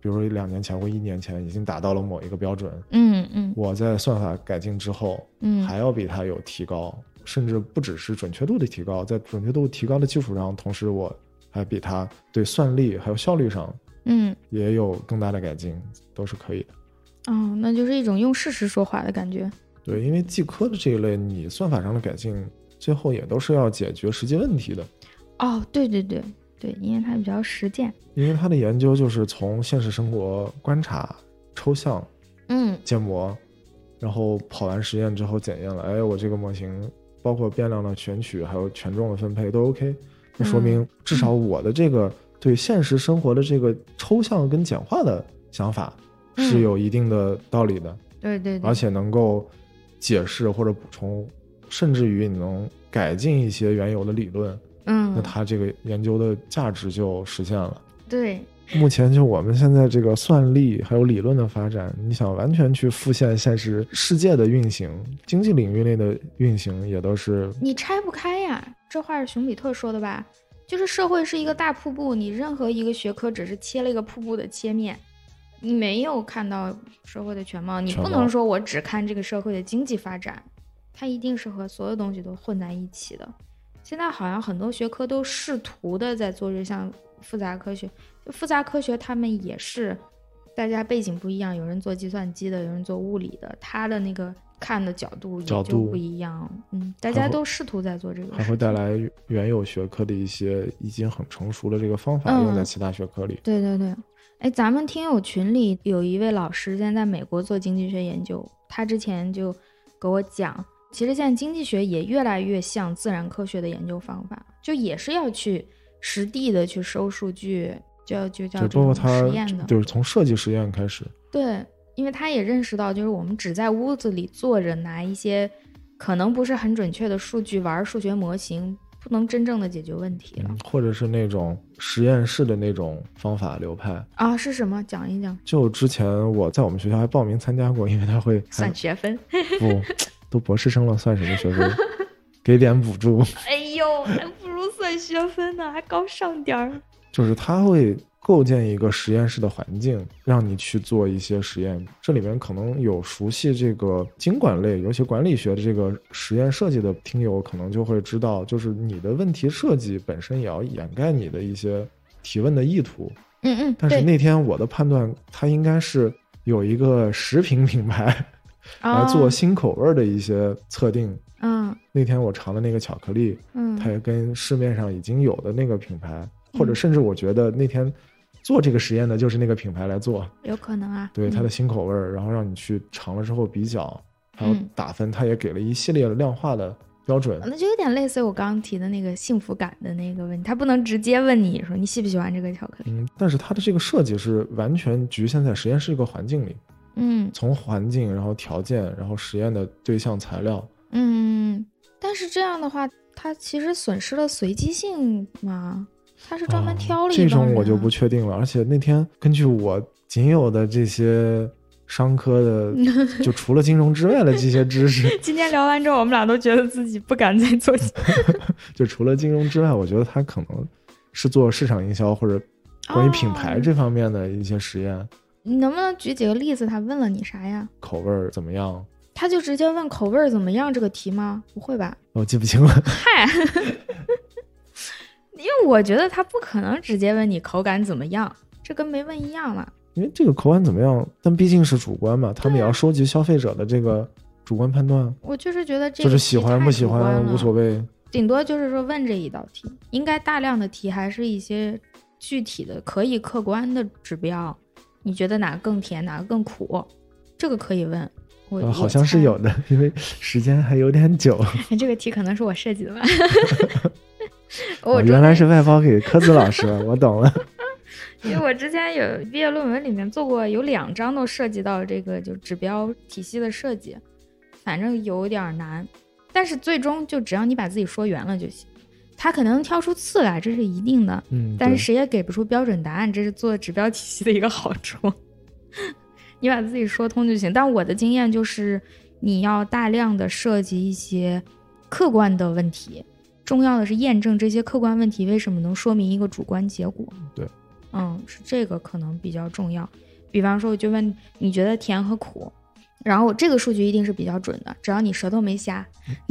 比如说两年前或一年前已经达到了某一个标准，嗯嗯，我在算法改进之后，嗯，还要比它有提高，甚至不只是准确度的提高，在准确度提高的基础上，同时我还比它对算力还有效率上，嗯，也有更大的改进，都是可以的。哦，那就是一种用事实说话的感觉。对，因为计科的这一类，你算法上的改进，最后也都是要解决实际问题的。哦，对对对对，因为它比较实践。因为它的研究就是从现实生活观察、抽象，嗯，建模，然后跑完实验之后检验了，哎，我这个模型包括变量的选取，还有权重的分配都 OK，那说明至少我的这个对现实生活的这个抽象跟简化的想法是有一定的道理的。对对，而且能够解释或者补充，甚至于你能改进一些原有的理论。嗯，那它这个研究的价值就实现了。对，目前就我们现在这个算力还有理论的发展，你想完全去复现现实世界的运行，经济领域内的运行也都是你拆不开呀。这话是熊彼特说的吧？就是社会是一个大瀑布，你任何一个学科只是切了一个瀑布的切面，你没有看到社会的全貌。你不能说我只看这个社会的经济发展，它一定是和所有东西都混在一起的。现在好像很多学科都试图的在做这项复杂科学，就复杂科学他们也是，大家背景不一样，有人做计算机的，有人做物理的，他的那个看的角度也就不一样。嗯，大家都试图在做这个，还会带来原有学科的一些已经很成熟的这个方法用在其他学科里。对对对，哎，咱们听友群里有一位老师现在在美国做经济学研究，他之前就给我讲。其实现在经济学也越来越像自然科学的研究方法，就也是要去实地的去收数据，就就叫做实验的，就是从设计实验开始。对，因为他也认识到，就是我们只在屋子里坐着拿一些可能不是很准确的数据玩数学模型，不能真正的解决问题了。或者是那种实验室的那种方法流派啊？是什么？讲一讲。就之前我在我们学校还报名参加过，因为他会算学分。不。都博士生了，算什么学分？给点补助。哎呦，还不如算学分呢，还高尚点儿。就是他会构建一个实验室的环境，让你去做一些实验。这里面可能有熟悉这个经管类，尤其管理学的这个实验设计的听友，可能就会知道，就是你的问题设计本身也要掩盖你的一些提问的意图。嗯嗯。但是那天我的判断，它应该是有一个食品品牌。来做新口味的一些测定。嗯，那天我尝的那个巧克力，嗯，它也跟市面上已经有的那个品牌，或者甚至我觉得那天做这个实验的就是那个品牌来做，有可能啊。对它的新口味，然后让你去尝了之后比较，还有打分，它也给了一系列的量化的标准。那就有点类似于我刚刚提的那个幸福感的那个问题，他不能直接问你说你喜不喜欢这个巧克力。嗯，但是它的这个设计是完全局限在实验室一个环境里。嗯，从环境，然后条件，然后实验的对象材料，嗯，但是这样的话，它其实损失了随机性吗？它是专门挑了一这种我就不确定了。而且那天根据我仅有的这些商科的，就除了金融之外的这些知识，今天聊完之后，我们俩都觉得自己不敢再做。就除了金融之外，我觉得他可能是做市场营销或者关于品牌这方面的一些实验。你能不能举几个例子？他问了你啥呀？口味儿怎么样？他就直接问口味儿怎么样这个题吗？不会吧？我记不清了。嗨，因为我觉得他不可能直接问你口感怎么样，这跟没问一样嘛。因为这个口感怎么样，但毕竟是主观嘛，他们也要收集消费者的这个主观判断。我就是觉得这就是喜欢不喜欢无所谓，顶多就是说问这一道题，应该大量的题还是一些具体的可以客观的指标。你觉得哪个更甜，哪个更苦？这个可以问。我好像是有的，因为时间还有点久。这个题可能是我设计的吧？我原来是外包给科子老师，我懂了。因为我之前有毕业论文里面做过，有两章都涉及到这个就指标体系的设计，反正有点难。但是最终就只要你把自己说圆了就行。它可能能挑出刺来，这是一定的。嗯，但是谁也给不出标准答案，这是做指标体系的一个好处。你把自己说通就行。但我的经验就是，你要大量的设计一些客观的问题，重要的是验证这些客观问题为什么能说明一个主观结果。对，嗯，是这个可能比较重要。比方说，我就问你觉得甜和苦。然后这个数据一定是比较准的，只要你舌头没瞎，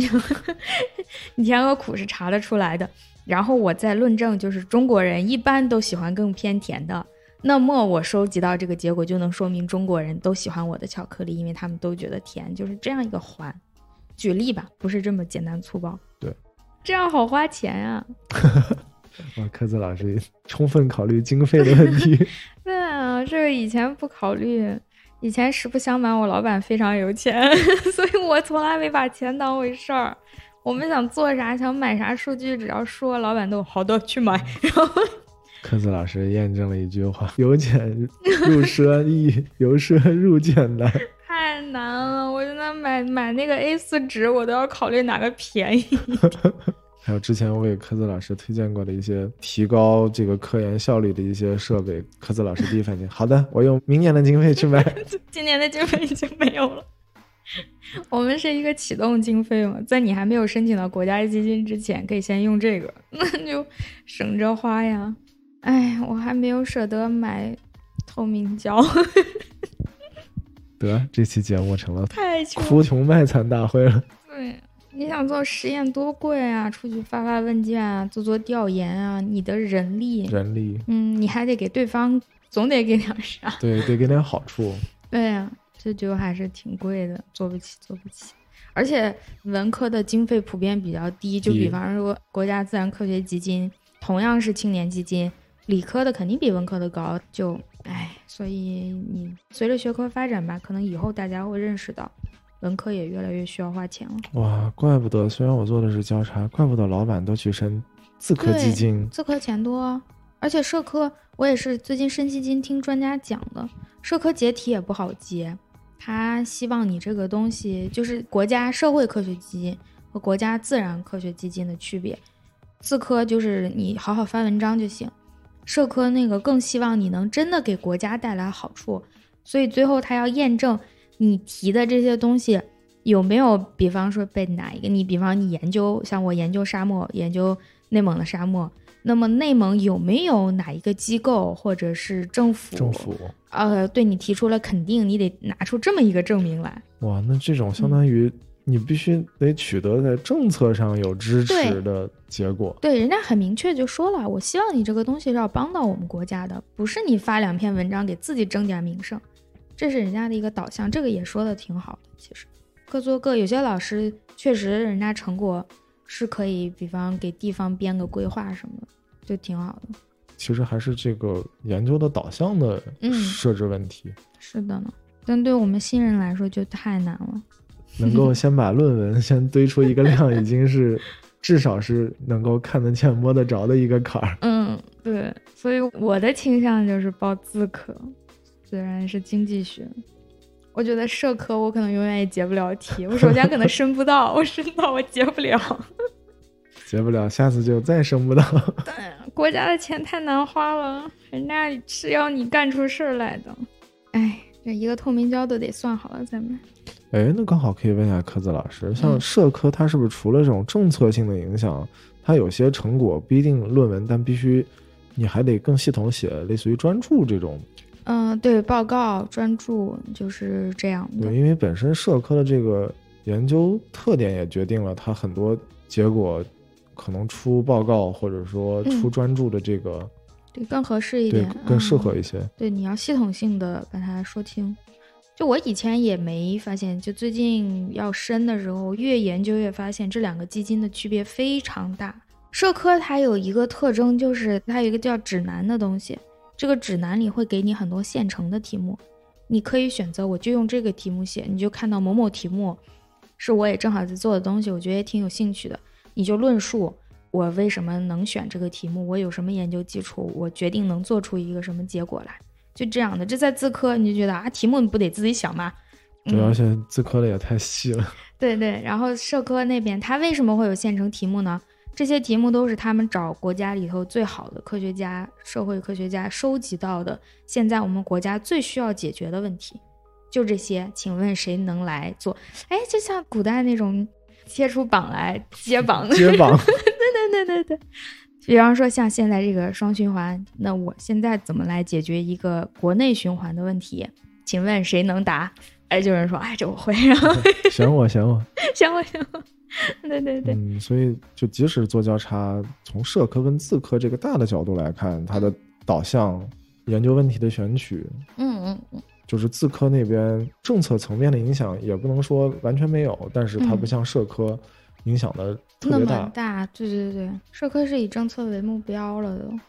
你甜和苦是查得出来的。然后我再论证，就是中国人一般都喜欢更偏甜的。那么我收集到这个结果，就能说明中国人都喜欢我的巧克力，因为他们都觉得甜，就是这样一个环。举例吧，不是这么简单粗暴。对，这样好花钱啊。哇，科子老师充分考虑经费的问题。对啊，这个以前不考虑。以前实不相瞒，我老板非常有钱，所以我从来没把钱当回事儿。我们想做啥，想买啥数据，只要说，老板都好的去买。然后，科子老师验证了一句话：由俭入奢易，由奢入俭难。太难了，我现在买买那个 A 四纸，我都要考虑哪个便宜。还有之前我给科子老师推荐过的一些提高这个科研效率的一些设备，科子老师第一反应，好的，我用明年的经费去买。今年的经费已经没有了。我们是一个启动经费嘛，在你还没有申请到国家基金之前，可以先用这个，那就省着花呀。哎，我还没有舍得买透明胶。得，这期节目成了太哭穷卖惨大会了。对。你想做实验多贵啊！出去发发问卷啊，做做调研啊，你的人力，人力，嗯，你还得给对方，总得给点啥？对，得给点好处。对呀，这就还是挺贵的，做不起，做不起。而且文科的经费普遍比较低，就比方说国家自然科学基金，同样是青年基金，理科的肯定比文科的高。就，唉，所以你随着学科发展吧，可能以后大家会认识到。文科也越来越需要花钱了。哇，怪不得！虽然我做的是交叉，怪不得老板都去申自科基金。自科钱多，而且社科我也是最近申基金听专家讲的，社科解题也不好接。他希望你这个东西就是国家社会科学基金和国家自然科学基金的区别。自科就是你好好发文章就行，社科那个更希望你能真的给国家带来好处，所以最后他要验证。你提的这些东西有没有？比方说被哪一个？你比方你研究，像我研究沙漠，研究内蒙的沙漠，那么内蒙有没有哪一个机构或者是政府？政府呃，对你提出了肯定，你得拿出这么一个证明来。哇，那这种相当于你必须得取得在政策上有支持的结果。对，人家很明确就说了，我希望你这个东西是要帮到我们国家的，不是你发两篇文章给自己争点名声。这是人家的一个导向，这个也说的挺好的。其实各做各，有些老师确实人家成果是可以，比方给地方编个规划什么的，就挺好的。其实还是这个研究的导向的设置问题。是的呢，但对我们新人来说就太难了。能够先把论文先堆出一个量，已经是 至少是能够看得见、摸得着的一个坎儿。嗯，对，所以我的倾向就是报自科。虽然是经济学，我觉得社科我可能永远也解不了题。我首先可能申不到，我申到我解不了，解不了，下次就再申不到。对，国家的钱太难花了，人家是要你干出事儿来的。哎，这一个透明胶都得算好了再买。哎，那刚好可以问一下科子老师，像社科，它是不是除了这种政策性的影响，它有些成果不一定论文，但必须你还得更系统写，类似于专著这种。嗯，对，报告专注就是这样的。对，因为本身社科的这个研究特点也决定了它很多结果可能出报告或者说出专注的这个，对，更合适一点，更适合一些。对，你要系统性的把它说清。就我以前也没发现，就最近要深的时候，越研究越发现这两个基金的区别非常大。社科它有一个特征，就是它有一个叫指南的东西。这个指南里会给你很多现成的题目，你可以选择我就用这个题目写，你就看到某某题目是我也正好在做的东西，我觉得也挺有兴趣的，你就论述我为什么能选这个题目，我有什么研究基础，我决定能做出一个什么结果来，就这样的。这在自科你就觉得啊，题目你不得自己想吗？主要是自科的也太细了。对对，然后社科那边它为什么会有现成题目呢？这些题目都是他们找国家里头最好的科学家、社会科学家收集到的，现在我们国家最需要解决的问题，就这些。请问谁能来做？哎，就像古代那种贴出榜来揭榜，揭榜。对对对对对。比方说像现在这个双循环，那我现在怎么来解决一个国内循环的问题？请问谁能答？哎，就有人说，哎，这我会。然后选我，选我，选我，选我。对对对，嗯，所以就即使做交叉，从社科跟自科这个大的角度来看，它的导向、研究问题的选取，嗯嗯嗯，就是自科那边政策层面的影响也不能说完全没有，但是它不像社科影响的特别大。大，对对对，社科是以政策为目标了都。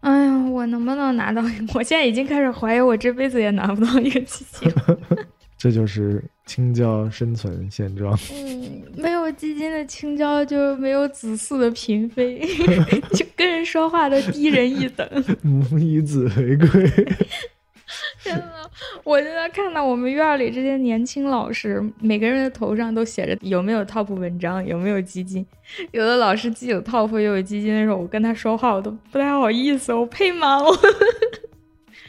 哎呀，我能不能拿到？我现在已经开始怀疑，我这辈子也拿不到一个基金。这就是青椒生存现状。嗯，没有基金的青椒就没有子嗣的嫔妃，就跟人说话都低人一等。母以子为贵。真的，我现在看到我们院里这些年轻老师，每个人的头上都写着有没有 top 文章，有没有基金。有的老师既有 top 又有基金的时候，我跟他说话我都不太好意思，我配吗？我。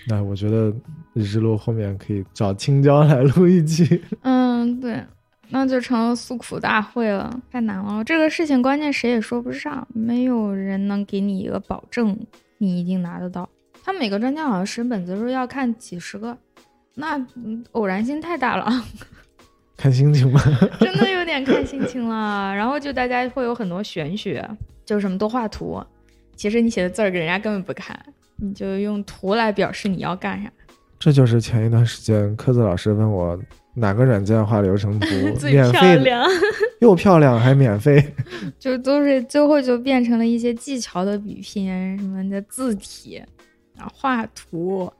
那我觉得日落后面可以找青椒来录一期。嗯，对，那就成了诉苦大会了，太难了。这个事情关键谁也说不上，没有人能给你一个保证，你一定拿得到。他每个专家好像审本子时候要看几十个，那偶然性太大了。看心情吧，真的有点看心情了。然后就大家会有很多玄学，就是什么多画图，其实你写的字儿，人家根本不看。你就用图来表示你要干啥，这就是前一段时间科子老师问我哪个软件画流程图 最漂亮，又漂亮还免费，就都是最后就变成了一些技巧的比拼什么的字体啊画图，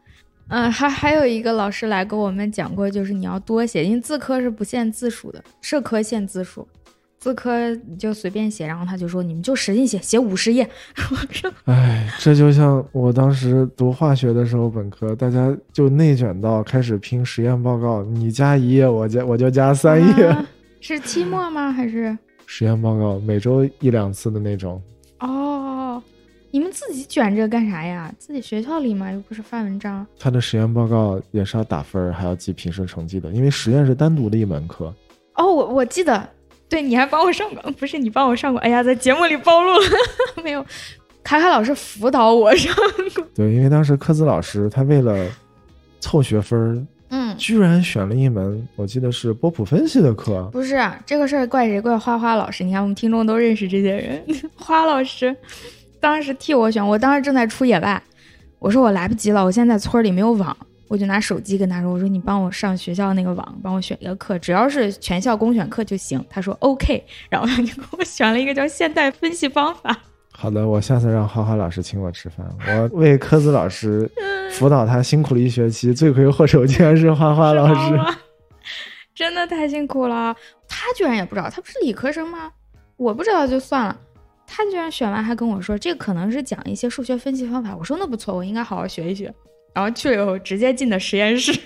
嗯，还还有一个老师来跟我们讲过，就是你要多写，因为字科是不限字数的，社科限字数。自科你就随便写，然后他就说你们就使劲写，写五十页。我说，哎，这就像我当时读化学的时候，本科大家就内卷到开始拼实验报告，你加一页，我加我就加三页。是期末吗？还是 实验报告每周一两次的那种？哦，你们自己卷这干啥呀？自己学校里嘛，又不是发文章。他的实验报告也是要打分，还要记平时成绩的，因为实验是单独的一门课。哦，我我记得。对，你还帮我上过，不是你帮我上过？哎呀，在节目里暴露了，没有。卡卡老师辅导我上过。对，因为当时科子老师他为了凑学分嗯，居然选了一门我记得是波普分析的课。不是这个事儿怪谁？怪花花老师。你看我们听众都认识这些人。花老师当时替我选，我当时正在出野外，我说我来不及了，我现在村里没有网。我就拿手机跟他说：“我说你帮我上学校那个网，帮我选一个课，只要是全校公选课就行。”他说：“OK。”然后他就给我选了一个叫现代分析方法。好的，我下次让花花老师请我吃饭。我为科子老师辅导他辛苦了一学期，罪魁祸首竟然是花花老师，真的太辛苦了。他居然也不知道，他不是理科生吗？我不知道就算了，他居然选完还跟我说这个可能是讲一些数学分析方法。我说那不错，我应该好好学一学。然后去了以后，直接进的实验室。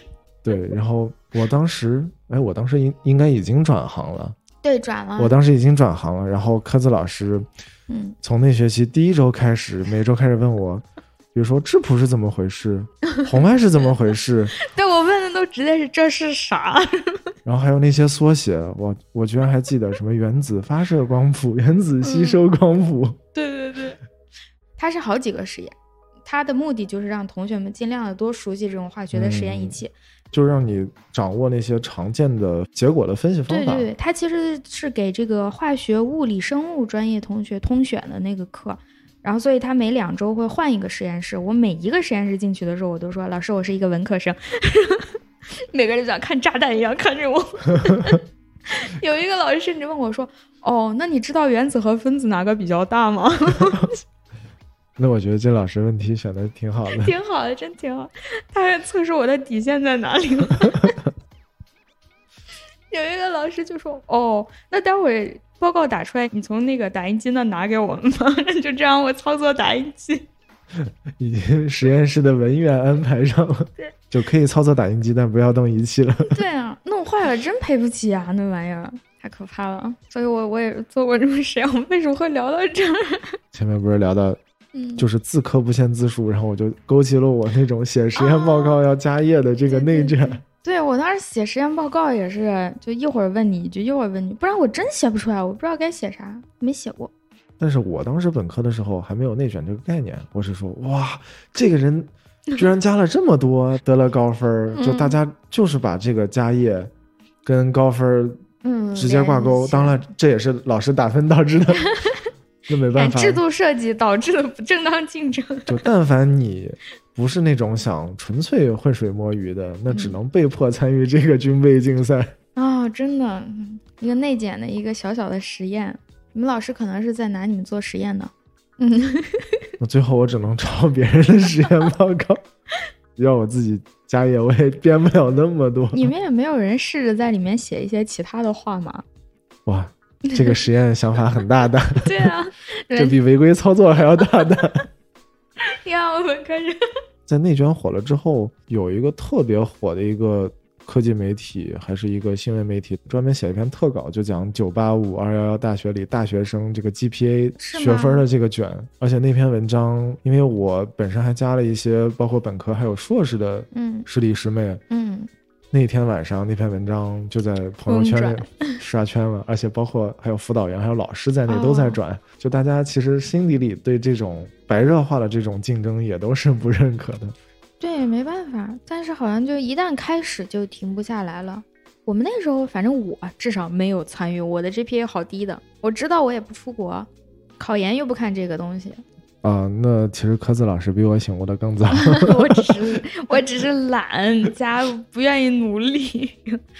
对，然后我当时，哎，我当时应应该已经转行了。对，转了。我当时已经转行了。然后科子老师，嗯，从那学期第一周开始，每周开始问我，比如说质谱是怎么回事，红外是怎么回事。对我问的都直接是这是啥。然后还有那些缩写，我我居然还记得什么原子发射光谱、原子吸收光谱。对对对，它是好几个实验。它的目的就是让同学们尽量的多熟悉这种化学的实验仪器，就是让你掌握那些常见的结果的分析方法。对对对，它其实是给这个化学、物理、生物专业同学通选的那个课，然后所以他每两周会换一个实验室。我每一个实验室进去的时候，我都说老师，我是一个文科生，每个人像看炸弹一样看着我。有一个老师甚至问我说：“哦，那你知道原子和分子哪个比较大吗？” 那我觉得这老师问题选的挺好的，挺好的，真挺好。他还测试我的底线在哪里了。有一个老师就说：“哦，那待会报告打出来，你从那个打印机那拿给我们吧。”就这样，我操作打印机。已经实验室的文员安排上了，对，就可以操作打印机，但不要动仪器了。对啊，弄坏了真赔不起啊，那玩意儿。太可怕了。所以我我也做过这种实验。我们为什么会聊到这儿？前面不是聊到，嗯，就是自科不限字数，然后我就勾起了我那种写实验报告要加页的这个内卷。对我当时写实验报告也是，就一会儿问你一句，一会儿问你，不然我真写不出来，我不知道该写啥，没写过。但是我当时本科的时候还没有内卷这个概念，我是说，哇，这个人居然加了这么多，得了高分，就大家就是把这个加页跟高分嗯直接挂钩，当然这也是老师打分导致的，那没办法，制度设计导致了不正当竞争。就但凡你。不是那种想纯粹浑水摸鱼的，那只能被迫参与这个军备竞赛啊！真的，一个内检的一个小小的实验，你们老师可能是在拿你们做实验的。嗯，那最后我只能抄别人的实验报告，要我自己加业我也编不了那么多。你们也没有人试着在里面写一些其他的话吗？哇，这个实验想法很大胆。对啊，这比违规操作还要大胆。你看，我们开始在内卷火了之后，有一个特别火的一个科技媒体，还是一个新闻媒体，专门写一篇特稿，就讲九八五、二幺幺大学里大学生这个 GPA 学分的这个卷。而且那篇文章，因为我本身还加了一些，包括本科还有硕士的师弟师妹，嗯。那天晚上那篇文章就在朋友圈里 刷圈了，而且包括还有辅导员、还有老师在内都在转。就大家其实心底里对这种白热化的这种竞争也都是不认可的。对，没办法，但是好像就一旦开始就停不下来了。我们那时候反正我至少没有参与，我的 GPA 好低的。我知道我也不出国，考研又不看这个东西。啊，那其实科子老师比我醒悟的更早。我只是我只是懒加不愿意努力。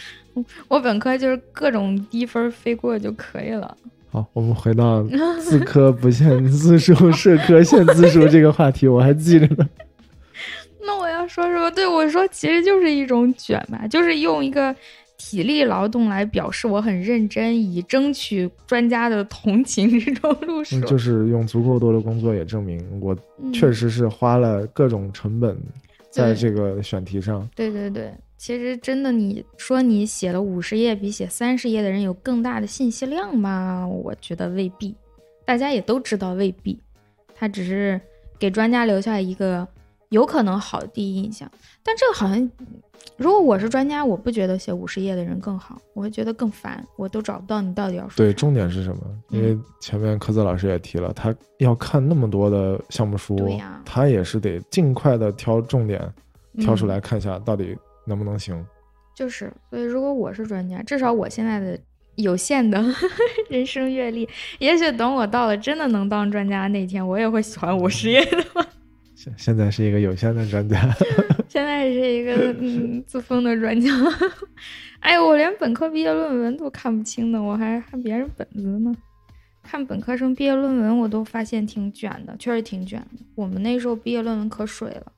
我本科就是各种低分飞过就可以了。好，我们回到 自科不限字数，社科限字数这个话题，我还记着呢。那我要说什么？对我说，其实就是一种卷嘛，就是用一个。体力劳动来表示我很认真，以争取专家的同情这种路数，就是用足够多的工作也证明我确实是花了各种成本在这个选题上。对对对，其实真的，你说你写了五十页比写三十页的人有更大的信息量吗？我觉得未必，大家也都知道未必，他只是给专家留下一个有可能好的第一印象，但这个好像。如果我是专家，我不觉得写五十页的人更好，我会觉得更烦，我都找不到你到底要说。对，重点是什么？因为前面科子老师也提了，他要看那么多的项目书，他也是得尽快的挑重点，挑出来看一下到底能不能行。就是，所以如果我是专家，至少我现在的有限的 人生阅历，也许等我到了真的能当专家那天，我也会喜欢五十页的。现在是一个有限的专家，现在是一个嗯自封的专家。哎呦，我连本科毕业论文都看不清呢，我还看别人本子呢。看本科生毕业论文，我都发现挺卷的，确实挺卷的。我们那时候毕业论文可水了，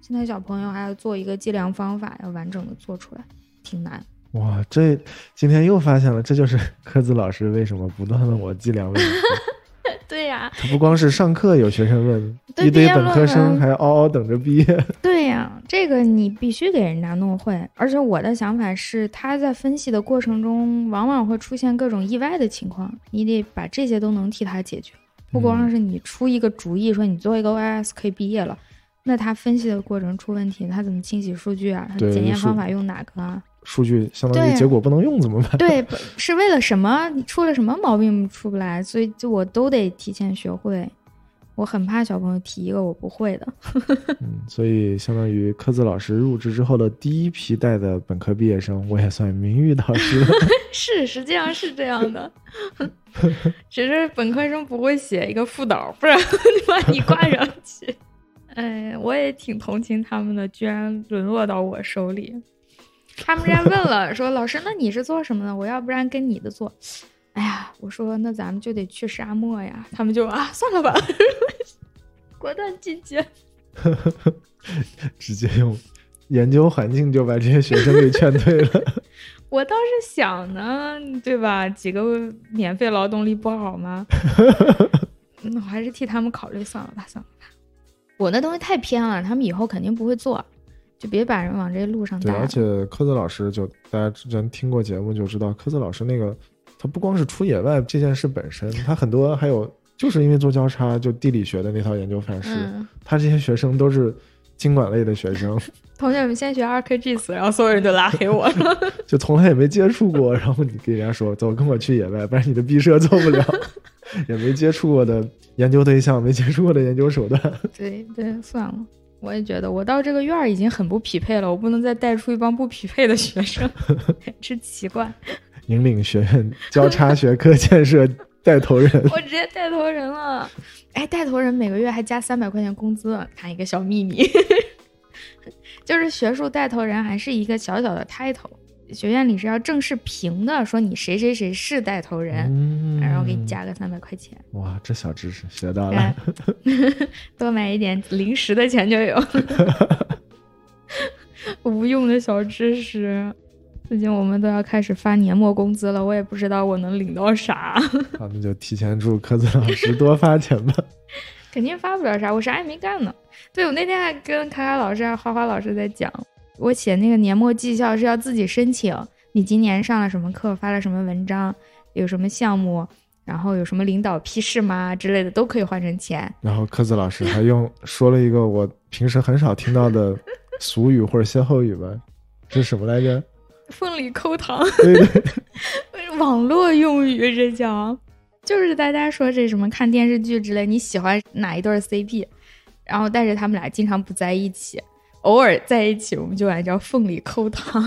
现在小朋友还要做一个计量方法，要完整的做出来，挺难。哇，这今天又发现了，这就是科子老师为什么不断问我计量问题。对呀，他不光是上课有学生问，一堆本科生还嗷嗷等着毕业。对呀，这个你必须给人家弄会。而且我的想法是，他在分析的过程中，往往会出现各种意外的情况，你得把这些都能替他解决。不光是你出一个主意说你做一个 OS 可以毕业了，那他分析的过程出问题，他怎么清洗数据啊？他检验方法用哪个啊？数据相当于结果不能用怎么办？对，是为了什么？你出了什么毛病出不来？所以就我都得提前学会。我很怕小朋友提一个我不会的。嗯，所以相当于科子老师入职之后的第一批带的本科毕业生，我也算名誉导师。是，实际上是这样的。只是本科生不会写一个副导，不然把你挂上去。哎，我也挺同情他们的，居然沦落到我手里。他们家问了，说老师，那你是做什么的？我要不然跟你的做。哎呀，我说那咱们就得去沙漠呀。他们就啊，算了吧，果断拒绝。直接用研究环境就把这些学生给劝退了。我倒是想呢，对吧？几个免费劳动力不好吗？那我还是替他们考虑，算了吧，算了吧。我那东西太偏了，他们以后肯定不会做。就别把人往这路上带。对，而且科子老师就大家之前听过节目就知道，科子老师那个他不光是出野外这件事本身，他很多还有就是因为做交叉，就地理学的那套研究范式，他这些学生都是经管类的学生。同学们先学 ArcGIS，然后所有人就拉黑我了，就从来也没接触过。然后你给人家说走，跟我去野外，不然你的毕设做不了。也没接触过的研究对象，没接触过的研究手段。对对，算了，我也觉得我到这个院儿已经很不匹配了，我不能再带出一帮不匹配的学生，真奇怪。引领学院交叉学科建设带头人，我直接带头人了。哎，带头人每个月还加三百块钱工资，看一个小秘密。就是学术带头人还是一个小小的 title，学院里是要正式评的，说你谁谁谁是带头人，然后给你加个三百块钱。哇，这小知识学到了，多买一点零食的钱就有。无用的小知识，最近我们都要开始发年末工资了，我也不知道我能领到啥。好，那就提前祝科子老师多发钱吧。肯定发不了啥，我啥也没干呢。对我那天还跟卡卡老师、花花老师在讲，我写那个年末绩效是要自己申请。你今年上了什么课，发了什么文章，有什么项目，然后有什么领导批示吗之类的，都可以换成钱。然后科子老师还用说了一个我平时很少听到的俗语或者歇后语吧，是什么来着？凤里抠糖。对对，网络用语这叫。就是大家说这什么看电视剧之类，你喜欢哪一对 CP，然后但是他们俩经常不在一起，偶尔在一起，我们就管叫凤里抠糖。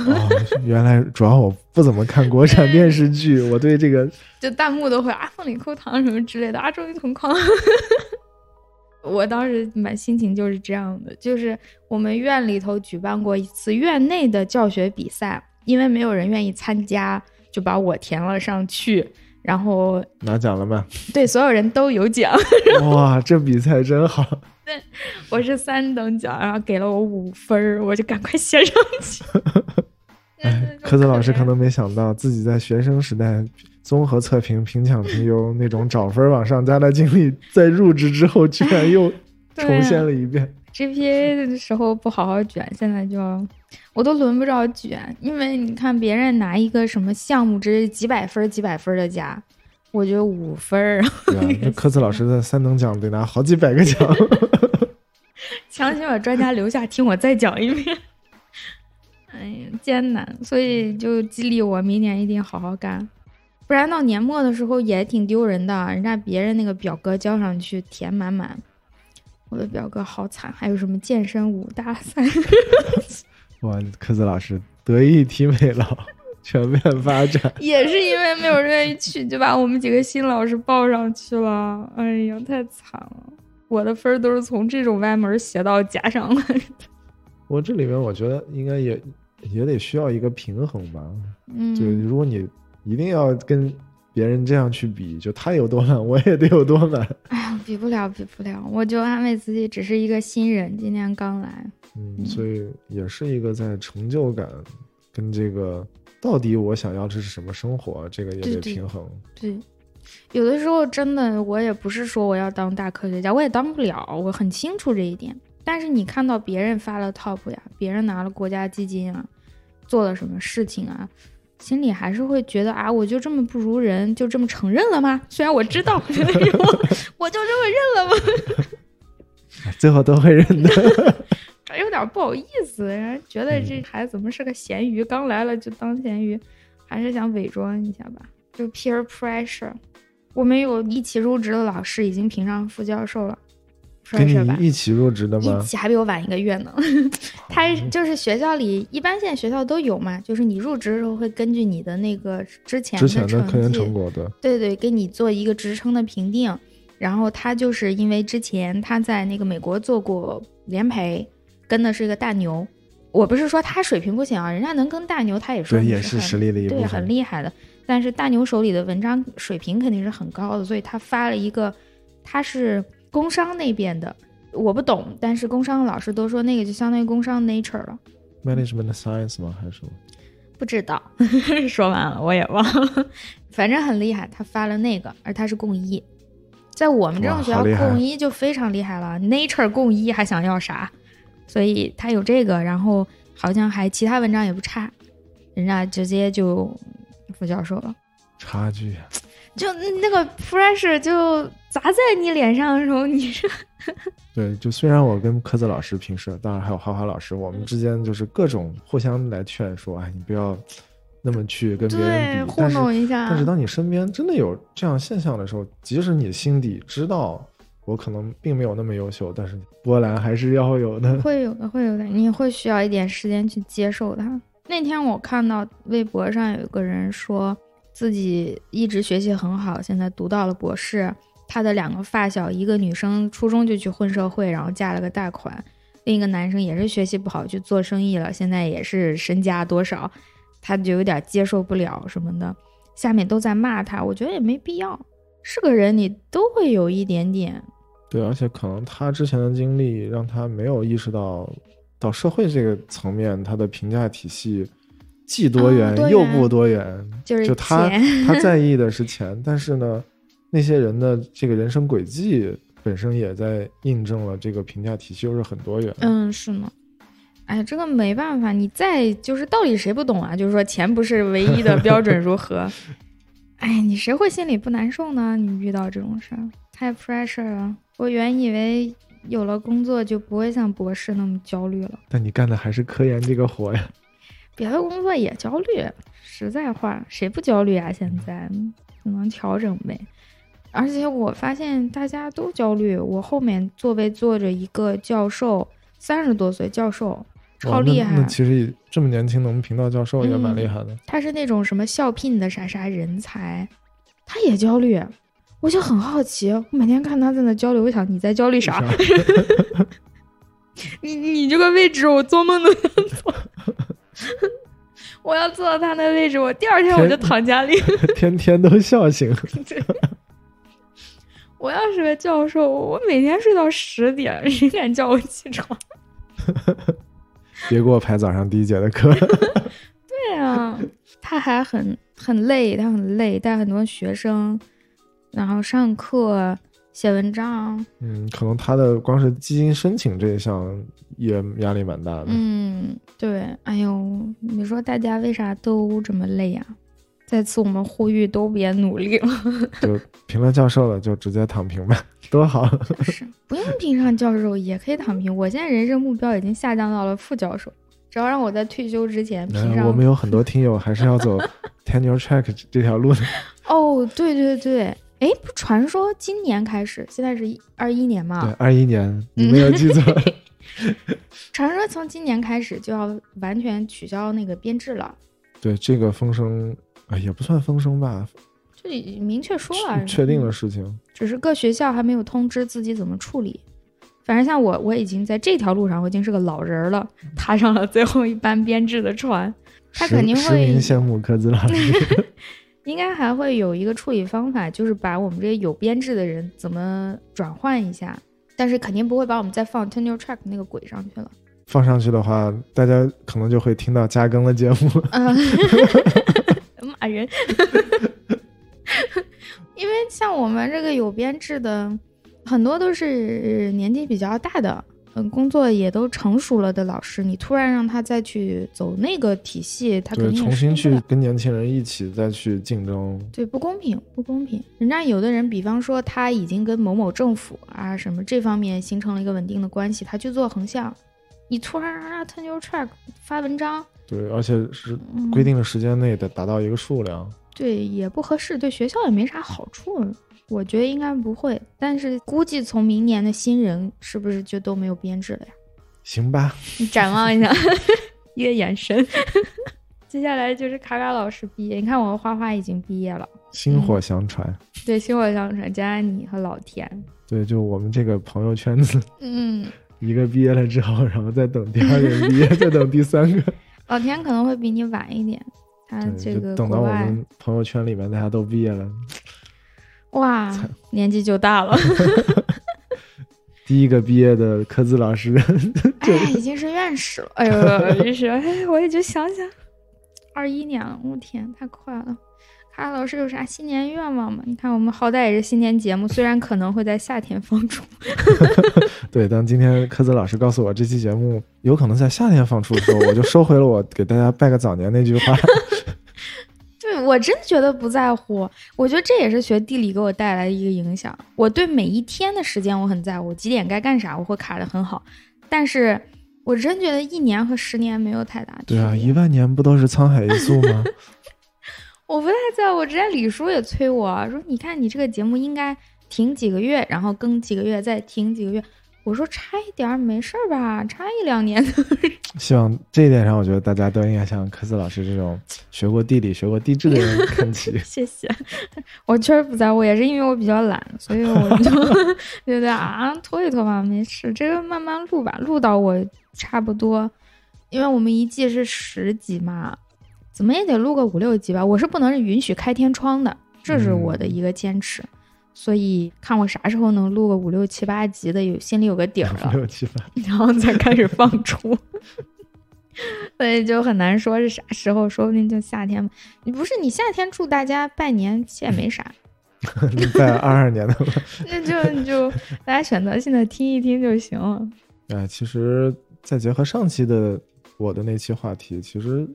原来主要我不怎么看国产电视剧，我对这个就弹幕都会啊凤里抠糖什么之类的啊终于同框。我当时满心情就是这样的，就是我们院里头举办过一次院内的教学比赛，因为没有人愿意参加，就把我填了上去。然后拿奖了吗？对，所有人都有奖。哇，这比赛真好。对，我是三等奖，然后给了我五分儿，我就赶快写上去。哎，科子老师可能没想到，自己在学生时代综合测评、评奖、评优那种找分往上加的经历，在入职之后居然又 重现了一遍。GPA 的时候不好好卷，现在就我都轮不着卷，因为你看别人拿一个什么项目之几百分、几百分的加，我觉得五分儿。那科子老师的三等奖得拿好几百个奖，强行把专家留下听我再讲一遍。哎呀，艰难，所以就激励我明年一定好好干，不然到年末的时候也挺丢人的，人家别人那个表格交上去填满满。我的表格好惨，还有什么健身舞大赛？哇，科子老师得意体美劳，全面发展，也是因为没有人愿意去，就把我们几个新老师报上去了。哎呀，太惨了！我的分都是从这种歪门邪道加上来的。我这里面我觉得应该也也得需要一个平衡吧。嗯，就如果你一定要跟。别人这样去比，就他有多难，我也得有多难。哎呀，比不了，比不了。我就安慰自己，只是一个新人，今年刚来。嗯，所以也是一个在成就感跟这个到底我想要的是什么生活，这个也得平衡。对，有的时候真的，我也不是说我要当大科学家，我也当不了，我很清楚这一点。但是你看到别人发了 top 呀，别人拿了国家基金啊，做了什么事情啊？心里还是会觉得啊，我就这么不如人，就这么承认了吗？虽然我知道，我就这么认了吗？最后都会认的，有点不好意思，人觉得这孩子怎么是个咸鱼，刚来了就当咸鱼，还是想伪装一下吧？就 peer pressure。我们有一起入职的老师已经评上副教授了。跟你一起入职的吗？一起还比我晚一个月呢。他就是学校里一般现在学校都有嘛，就是你入职的时候会根据你的那个之前之前的科研成果的，对对，给你做一个职称的评定。然后他就是因为之前他在那个美国做过联培，跟的是一个大牛。我不是说他水平不行啊，人家能跟大牛，他也说也是实力的一部分，对，很厉害的。但是大牛手里的文章水平肯定是很高的，所以他发了一个，他是。工商那边的我不懂，但是工商的老师都说那个就相当于工商 Nature 了，Management Science 吗？还是什么？不知道。说完了，我也忘了。反正很厉害，他发了那个，而他是共一，在我们这种学校，共一就非常厉害了。Nature 共一还想要啥？所以他有这个，然后好像还其他文章也不差，人家直接就副教授了。差距，就那个 pressure 就砸在你脸上的时候，你是对，就虽然我跟科子老师平时，当然还有花花老师，我们之间就是各种互相来劝说，哎，你不要那么去跟别人比，糊弄一下。但是当你身边真的有这样现象的时候，即使你心底知道。我可能并没有那么优秀，但是波澜还是要有的。会有的，会有的，你会需要一点时间去接受它。那天我看到微博上有个人说自己一直学习很好，现在读到了博士。他的两个发小，一个女生初中就去混社会，然后嫁了个大款；另一个男生也是学习不好，去做生意了，现在也是身家多少，他就有点接受不了什么的。下面都在骂他，我觉得也没必要。是个人，你都会有一点点。对，而且可能他之前的经历让他没有意识到，到社会这个层面，他的评价体系既多元又不多元。就是就他他在 意的是钱，但是呢，那些人的这个人生轨迹本身也在印证了这个评价体系又是很多元。嗯，是吗？哎，这个没办法，你再就是到底谁不懂啊？就是说钱不是唯一的标准，如何？哎，你谁会心里不难受呢？你遇到这种事儿，太 pressure 了。我原以为有了工作就不会像博士那么焦虑了。但你干的还是科研这个活呀。别的工作也焦虑，实在话，谁不焦虑啊？现在只能调整呗。而且我发现大家都焦虑。我后面座位坐着一个教授，三十多岁教授。超厉害！那其实这么年轻能评到教授也蛮厉害的。他是那种什么校聘的啥啥人才，他也焦虑，我就很好奇。我每天看他在那交流，我想你在焦虑啥？你你这个位置，我做梦都想坐。我要坐到他那位置，我第二天我就躺家里，天天都笑醒。我要是个教授，我每天睡到十点，谁敢叫我起床？别给我排早上第一节的课。对啊，他还很很累，他很累，带很多学生，然后上课、写文章。嗯，可能他的光是基金申请这一项也压力蛮大的。嗯，对。哎呦，你说大家为啥都这么累呀？再次我们呼吁，都别努力了。就评了教授了，就直接躺平呗，多好。是，不用评上教授也可以躺平。我现在人生目标已经下降到了副教授，只要让我在退休之前评上。我们有很多听友还是要走 tenure track 这条路的。哦，对对对，哎，不，传说今年开始，现在是二一年嘛？对，二一年，你没有记错。传说从今年开始就要完全取消那个编制了。对，这个风声。哎，也不算风声吧，就明确说了，确定的事情，只是各学校还没有通知自己怎么处理。反正像我，我已经在这条路上，我已经是个老人了，踏上了最后一班编制的船。他肯定会羡慕科子老师，应该还会有一个处理方法，就是把我们这些有编制的人怎么转换一下，但是肯定不会把我们再放 tenure track 那个轨上去了。放上去的话，大家可能就会听到加更的节目。骂人，因为像我们这个有编制的，很多都是年纪比较大的，嗯，工作也都成熟了的老师，你突然让他再去走那个体系，他肯定重新去跟年轻人一起再去竞争，对，不公平，不公平。人家有的人，比方说他已经跟某某政府啊什么这方面形成了一个稳定的关系，他去做横向，你突然让他 turn your track 发文章。对，而且是规定的时间内得达到一个数量。对，也不合适，对学校也没啥好处。我觉得应该不会，但是估计从明年的新人是不是就都没有编制了呀？行吧，你展望一下，一个眼神。接下来就是卡卡老师毕业，你看我和花花已经毕业了，薪火相传。对，薪火相传，加上你和老田。对，就我们这个朋友圈子，嗯，一个毕业了之后，然后再等第二个毕业，再等第三个。老田可能会比你晚一点，他这个等到我们朋友圈里面大家都毕业了，哇，年纪就大了。第一个毕业的科子老师，哎，已经是院士了。哎呦，真是，哎，我也就想想，二一年了，我天，太快了。卡老师有啥新年愿望吗？你看我们好歹也是新年节目，虽然可能会在夏天放出。对，当今天科子老师告诉我这期节目有可能在夏天放出的时候，我就收回了我 给大家拜个早年那句话。对我真的觉得不在乎，我觉得这也是学地理给我带来的一个影响。我对每一天的时间我很在乎，几点该干啥我会卡的很好。但是我真觉得一年和十年没有太大。对啊，一万年不都是沧海一粟吗？我不太在乎，之前李叔也催我说：“你看你这个节目应该停几个月，然后更几个月，再停几个月。”我说：“差一点没事儿吧？差一两年。”希望这一点上，我觉得大家都应该像科斯老师这种学过地理、学过地质的人 看齐。谢谢，我确实不在乎，也是因为我比较懒，所以我就 觉得啊，拖一拖吧，没事，这个慢慢录吧，录到我差不多，因为我们一季是十集嘛。怎么也得录个五六集吧，我是不能允许开天窗的，这是我的一个坚持。所以看我啥时候能录个五六七八集的，有心里有个底儿了，六七八，然后再开始放出。所以就很难说是啥时候，说不定就夏天。你不是你夏天祝大家拜年，其实也没啥。拜二二年的吧。那就就大家选择性的听一听就行了。哎，其实再结合上期的我的那期话题，其实。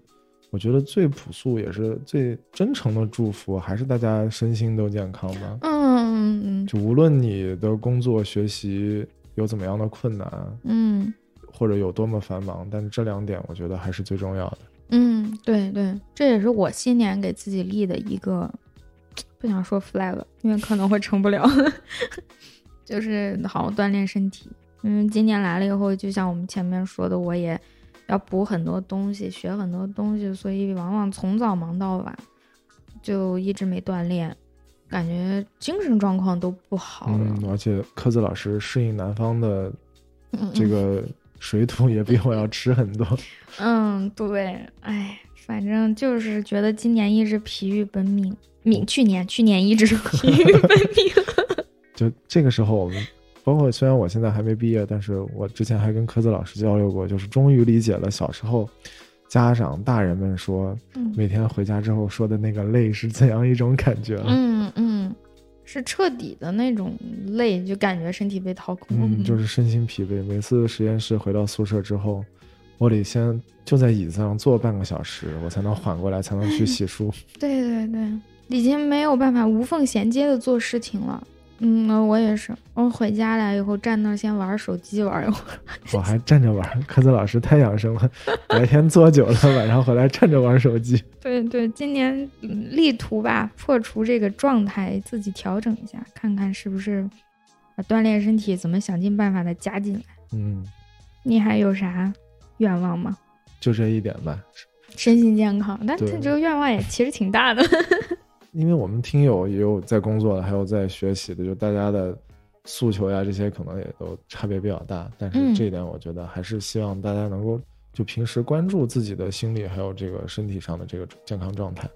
我觉得最朴素也是最真诚的祝福，还是大家身心都健康吧。嗯，就无论你的工作学习有怎么样的困难，嗯，或者有多么繁忙，但是这两点我觉得还是最重要的。嗯，对对，这也是我新年给自己立的一个，不想说 flag，因为可能会成不了，就是好好锻炼身体。嗯，今年来了以后，就像我们前面说的，我也。要补很多东西，学很多东西，所以往往从早忙到晚，就一直没锻炼，感觉精神状况都不好嗯，而且科子老师适应南方的这个水土也比我要迟很多。嗯，对，哎，反正就是觉得今年一直疲于奔命，命去年去年一直疲于奔命。就这个时候我们。包括虽然我现在还没毕业，但是我之前还跟科子老师交流过，就是终于理解了小时候家长大人们说每天回家之后说的那个累是怎样一种感觉。嗯嗯，是彻底的那种累，就感觉身体被掏空。嗯，就是身心疲惫。每次实验室回到宿舍之后，我得先就在椅子上坐半个小时，我才能缓过来，才能去洗漱。对对对，已经没有办法无缝衔接的做事情了。嗯，我也是。我回家来以后，站那先玩手机玩一会儿。我还站着玩，科子老师太养生了。白天坐久了，晚上回来站着玩手机。对对，今年力图吧，破除这个状态，自己调整一下，看看是不是啊，锻炼身体，怎么想尽办法的加进来。嗯，你还有啥愿望吗？就这一点吧，身心健康。但这个愿望也其实挺大的。因为我们听友也有在工作的，还有在学习的，就大家的诉求呀，这些可能也都差别比较大。但是这一点，我觉得还是希望大家能够就平时关注自己的心理，还有这个身体上的这个健康状态。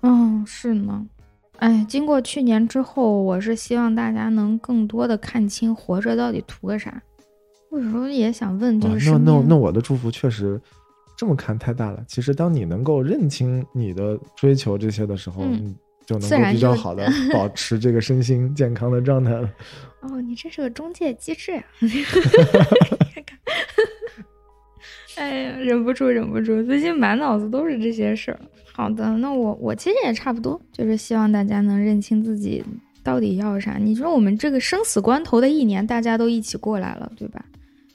嗯，是呢。哎，经过去年之后，我是希望大家能更多的看清活着到底图个啥。我有时候也想问，就是那那那我的祝福确实这么看太大了。其实，当你能够认清你的追求这些的时候，嗯。就能够比较好的 保持这个身心健康的状态了。哦，你这是个中介机制呀！哎呀，忍不住，忍不住，最近满脑子都是这些事儿。好的，那我我其实也差不多，就是希望大家能认清自己到底要啥。你说我们这个生死关头的一年，大家都一起过来了，对吧？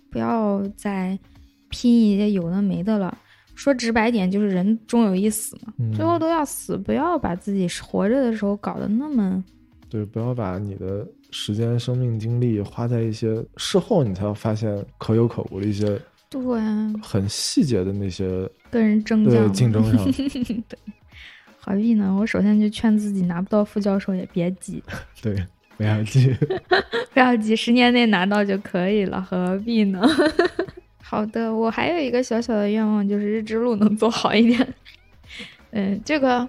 不要再拼一些有的没的了。说直白点，就是人终有一死嘛，最后都要死，不要把自己活着的时候搞得那么……对，不要把你的时间、生命、精力花在一些事后你才要发现可有可无的一些，对，很细节的那些跟人争对竞争上。对，何必呢？我首先就劝自己，拿不到副教授也别急。对，不要急，不要急，十年内拿到就可以了，何必呢？好的，我还有一个小小的愿望，就是日之路能做好一点。嗯，这个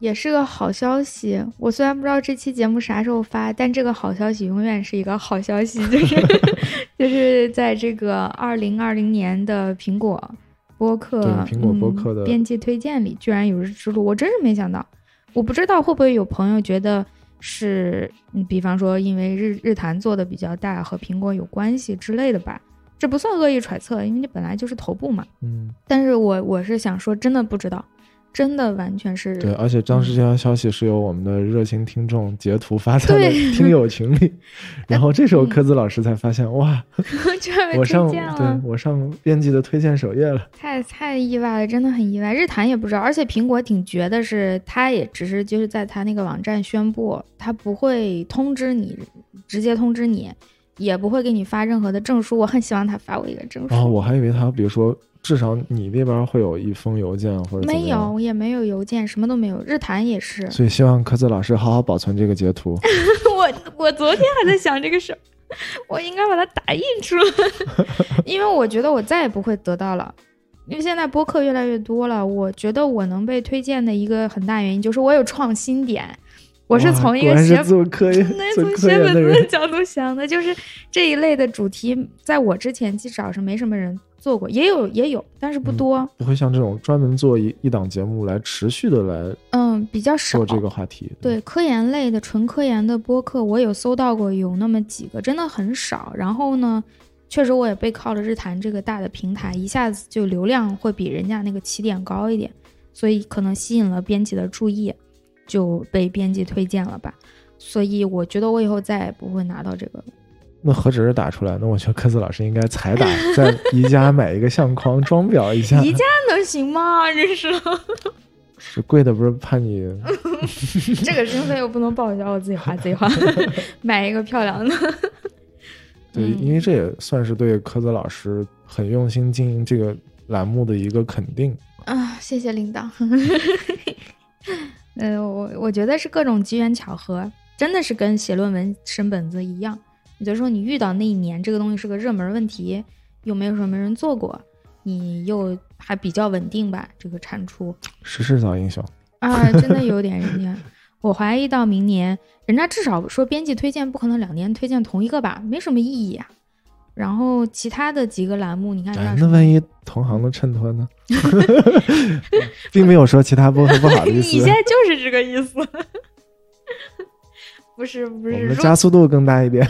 也是个好消息。我虽然不知道这期节目啥时候发，但这个好消息永远是一个好消息，就是 就是在这个二零二零年的苹果播客，苹果播客的编辑推荐里，居然有日之路，我真是没想到。我不知道会不会有朋友觉得是，比方说因为日日坛做的比较大，和苹果有关系之类的吧。这不算恶意揣测，因为你本来就是头部嘛。嗯，但是我我是想说，真的不知道。真的完全是对，而且当时这条消息是由我们的热心听众截图发在了听友群里，然后这时候科子老师才发现，哇，我上对我上编辑的推荐首页了，太太意外了，真的很意外。日坛也不知道，而且苹果挺绝的，是他也只是就是在他那个网站宣布，他不会通知你，直接通知你，也不会给你发任何的证书。我很希望他发我一个证书。哦，我还以为他比如说。至少你那边会有一封邮件或者没有，也没有邮件，什么都没有。日坛也是，所以希望科子老师好好保存这个截图。我我昨天还在想这个事儿，我应该把它打印出来，因为我觉得我再也不会得到了。因为现在播客越来越多了，我觉得我能被推荐的一个很大原因就是我有创新点。我是从一个写做科研、从写本子的角度想的，就是这一类的主题，在我之前至少是没什么人。做过也有也有，但是不多。不会像这种专门做一一档节目来持续的来，嗯，比较少做这个话题。对科研类的纯科研的播客，我有搜到过，有那么几个，真的很少。然后呢，确实我也背靠了日坛这个大的平台，一下子就流量会比人家那个起点高一点，所以可能吸引了编辑的注意，就被编辑推荐了吧。所以我觉得我以后再也不会拿到这个了。那何止是打出来？那我觉得科子老师应该彩打，在宜家买一个相框装裱一下。宜家能行吗？真是，这贵的不是怕你。这个经费又不能报销，我自己花自己花，买一个漂亮的。对，因为这也算是对科子老师很用心经营这个栏目的一个肯定啊！谢谢领导。嗯，我我觉得是各种机缘巧合，真的是跟写论文生本子一样。也就是说，你遇到那一年这个东西是个热门问题，又没有什么人做过，你又还比较稳定吧？这个产出，时势造英雄啊，真的有点人家。我怀疑到明年，人家至少说编辑推荐不可能两年推荐同一个吧，没什么意义啊。然后其他的几个栏目，你看，那万一同行的衬托呢？并没有说其他播客不好的意思。你现在就是这个意思。不是不是，我们加速度更大一点，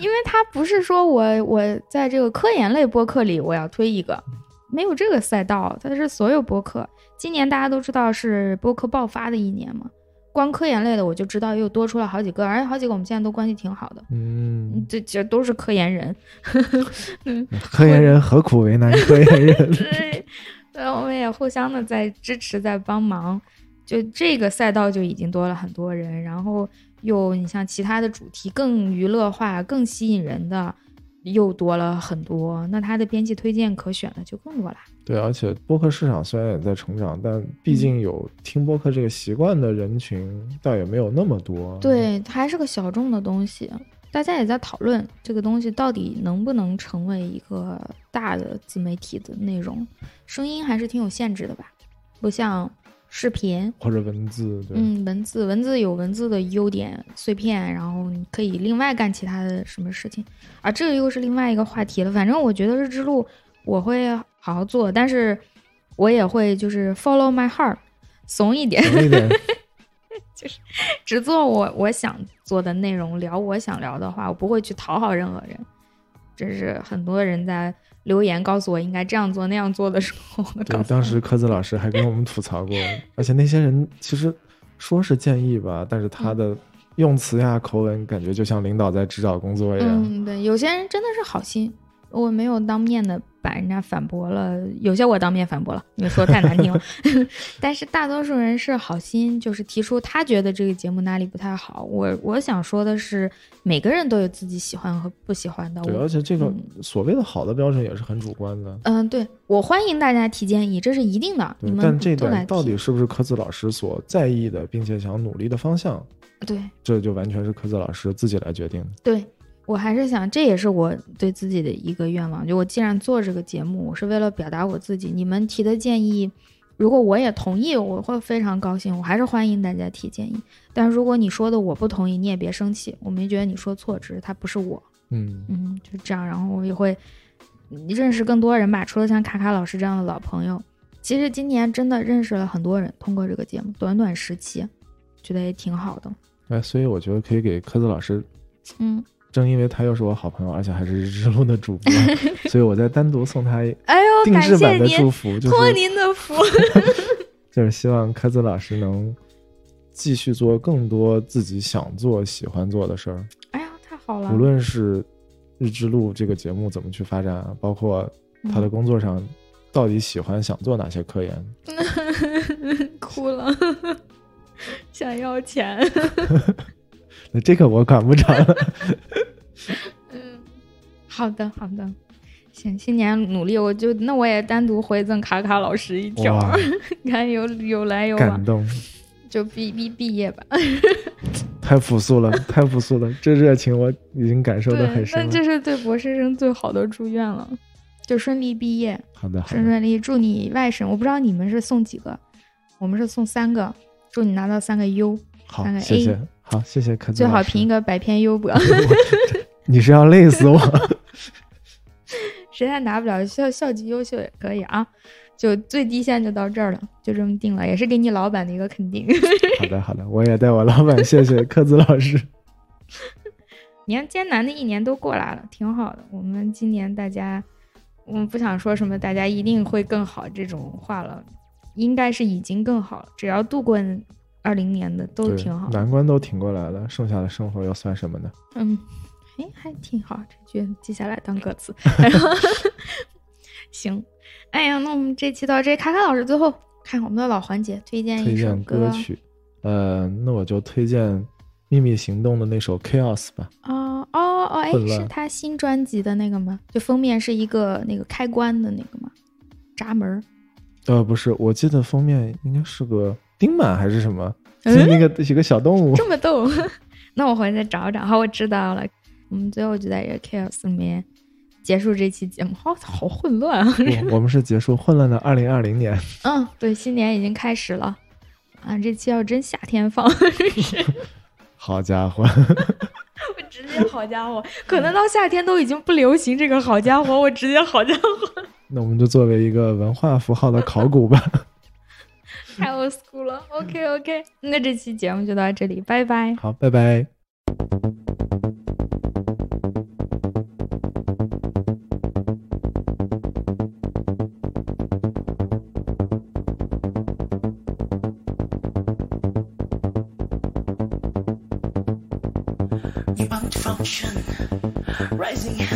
因为他不是说我我在这个科研类播客里我要推一个，没有这个赛道，它是所有播客。今年大家都知道是播客爆发的一年嘛，光科研类的我就知道又多出了好几个，而且好几个我们现在都关系挺好的，嗯，这这都是科研人，科研人何苦为难科研人？对，我们也互相的在支持，在帮忙。就这个赛道就已经多了很多人，然后又你像其他的主题更娱乐化、更吸引人的，又多了很多。那它的编辑推荐可选的就更多了。对，而且播客市场虽然也在成长，但毕竟有听播客这个习惯的人群倒也没有那么多。对，还是个小众的东西，大家也在讨论这个东西到底能不能成为一个大的自媒体的内容。声音还是挺有限制的吧，不像。视频或者文字，嗯，文字文字有文字的优点，碎片，然后你可以另外干其他的什么事情，啊，这个又是另外一个话题了。反正我觉得日之路我会好好做，但是我也会就是 follow my heart，怂一点，怂一点，就是只做我我想做的内容，聊我想聊的话，我不会去讨好任何人。这是很多人在。留言告诉我应该这样做那样做的时候，对，当时科子老师还跟我们吐槽过，而且那些人其实说是建议吧，但是他的用词呀、口吻，感觉就像领导在指导工作一样。嗯，对，有些人真的是好心。我没有当面的把人家反驳了，有些我当面反驳了，因为说太难听了。但是大多数人是好心，就是提出他觉得这个节目哪里不太好。我我想说的是，每个人都有自己喜欢和不喜欢的。对，而且这个所谓的好的标准也是很主观的。嗯，对我欢迎大家提建议，这是一定的。你们但这点到底是不是科子老师所在意的，并且想努力的方向？对，这就完全是科子老师自己来决定的。对。我还是想，这也是我对自己的一个愿望。就我既然做这个节目，我是为了表达我自己。你们提的建议，如果我也同意，我会非常高兴。我还是欢迎大家提建议。但是如果你说的我不同意，你也别生气。我没觉得你说错，只是他不是我。嗯嗯，就这样。然后我也会认识更多人吧，除了像卡卡老师这样的老朋友。其实今年真的认识了很多人，通过这个节目，短短时期，觉得也挺好的。哎，所以我觉得可以给科子老师，嗯，正因为他又是我好朋友，而且还是日之路的主播，所以我再单独送他哎呦，定制版的祝福，托您的福，就是希望科子老师能继续做更多自己想做、喜欢做的事儿。哎呀，太好了！无论是日之路这个节目怎么去发展，包括他的工作上。到底喜欢想做哪些科研？哭了，想要钱。那这个我管不着了。嗯，好的，好的，行，新年努力，我就那我也单独回赠卡卡老师一条，看有有来有往，感动。就毕毕毕业吧。太朴素了，太朴素了，这热情我已经感受的很深。那这是对博士生最好的祝愿了。就顺利毕业，好的，顺顺利，祝你外甥。我不知道你们是送几个，我们是送三个，祝你拿到三个 U，三个 A。好，谢谢可最好评一个百篇优博。你是要累死我？实在拿不了，校校级优秀也可以啊。就最低线就到这儿了，就这么定了，也是给你老板的一个肯定。好的，好的，我也代我老板谢谢科子老师。你看艰难的一年都过来了，挺好的。我们今年大家。我们不想说什么，大家一定会更好这种话了，应该是已经更好了。只要度过二零年的都挺好，难关都挺过来了，剩下的生活又算什么呢？嗯，哎，还挺好，这句记下来当歌词。行，哎呀，那我们这期到这，卡卡老师最后看我们的老环节，推荐一首歌曲。呃，那我就推荐。秘密行动的那首 Chaos 吧。哦哦哦，哎，是他新专辑的那个吗？就封面是一个那个开关的那个吗？闸门？呃，不是，我记得封面应该是个钉满还是什么？那个一个小动物。这么逗？那我回去再找找。好，我知道了。我们最后就在这个 Chaos 里面结束这期节目。好，好混乱啊！我们是结束混乱的二零二零年。嗯，对，新年已经开始了。啊，这期要真夏天放。好家伙！我直接好家伙，可能到夏天都已经不流行这个好家伙，我直接好家伙。那我们就作为一个文化符号的考古吧。太 old school 了。OK OK，那这期节目就到这里，拜拜。好，拜拜。crazy.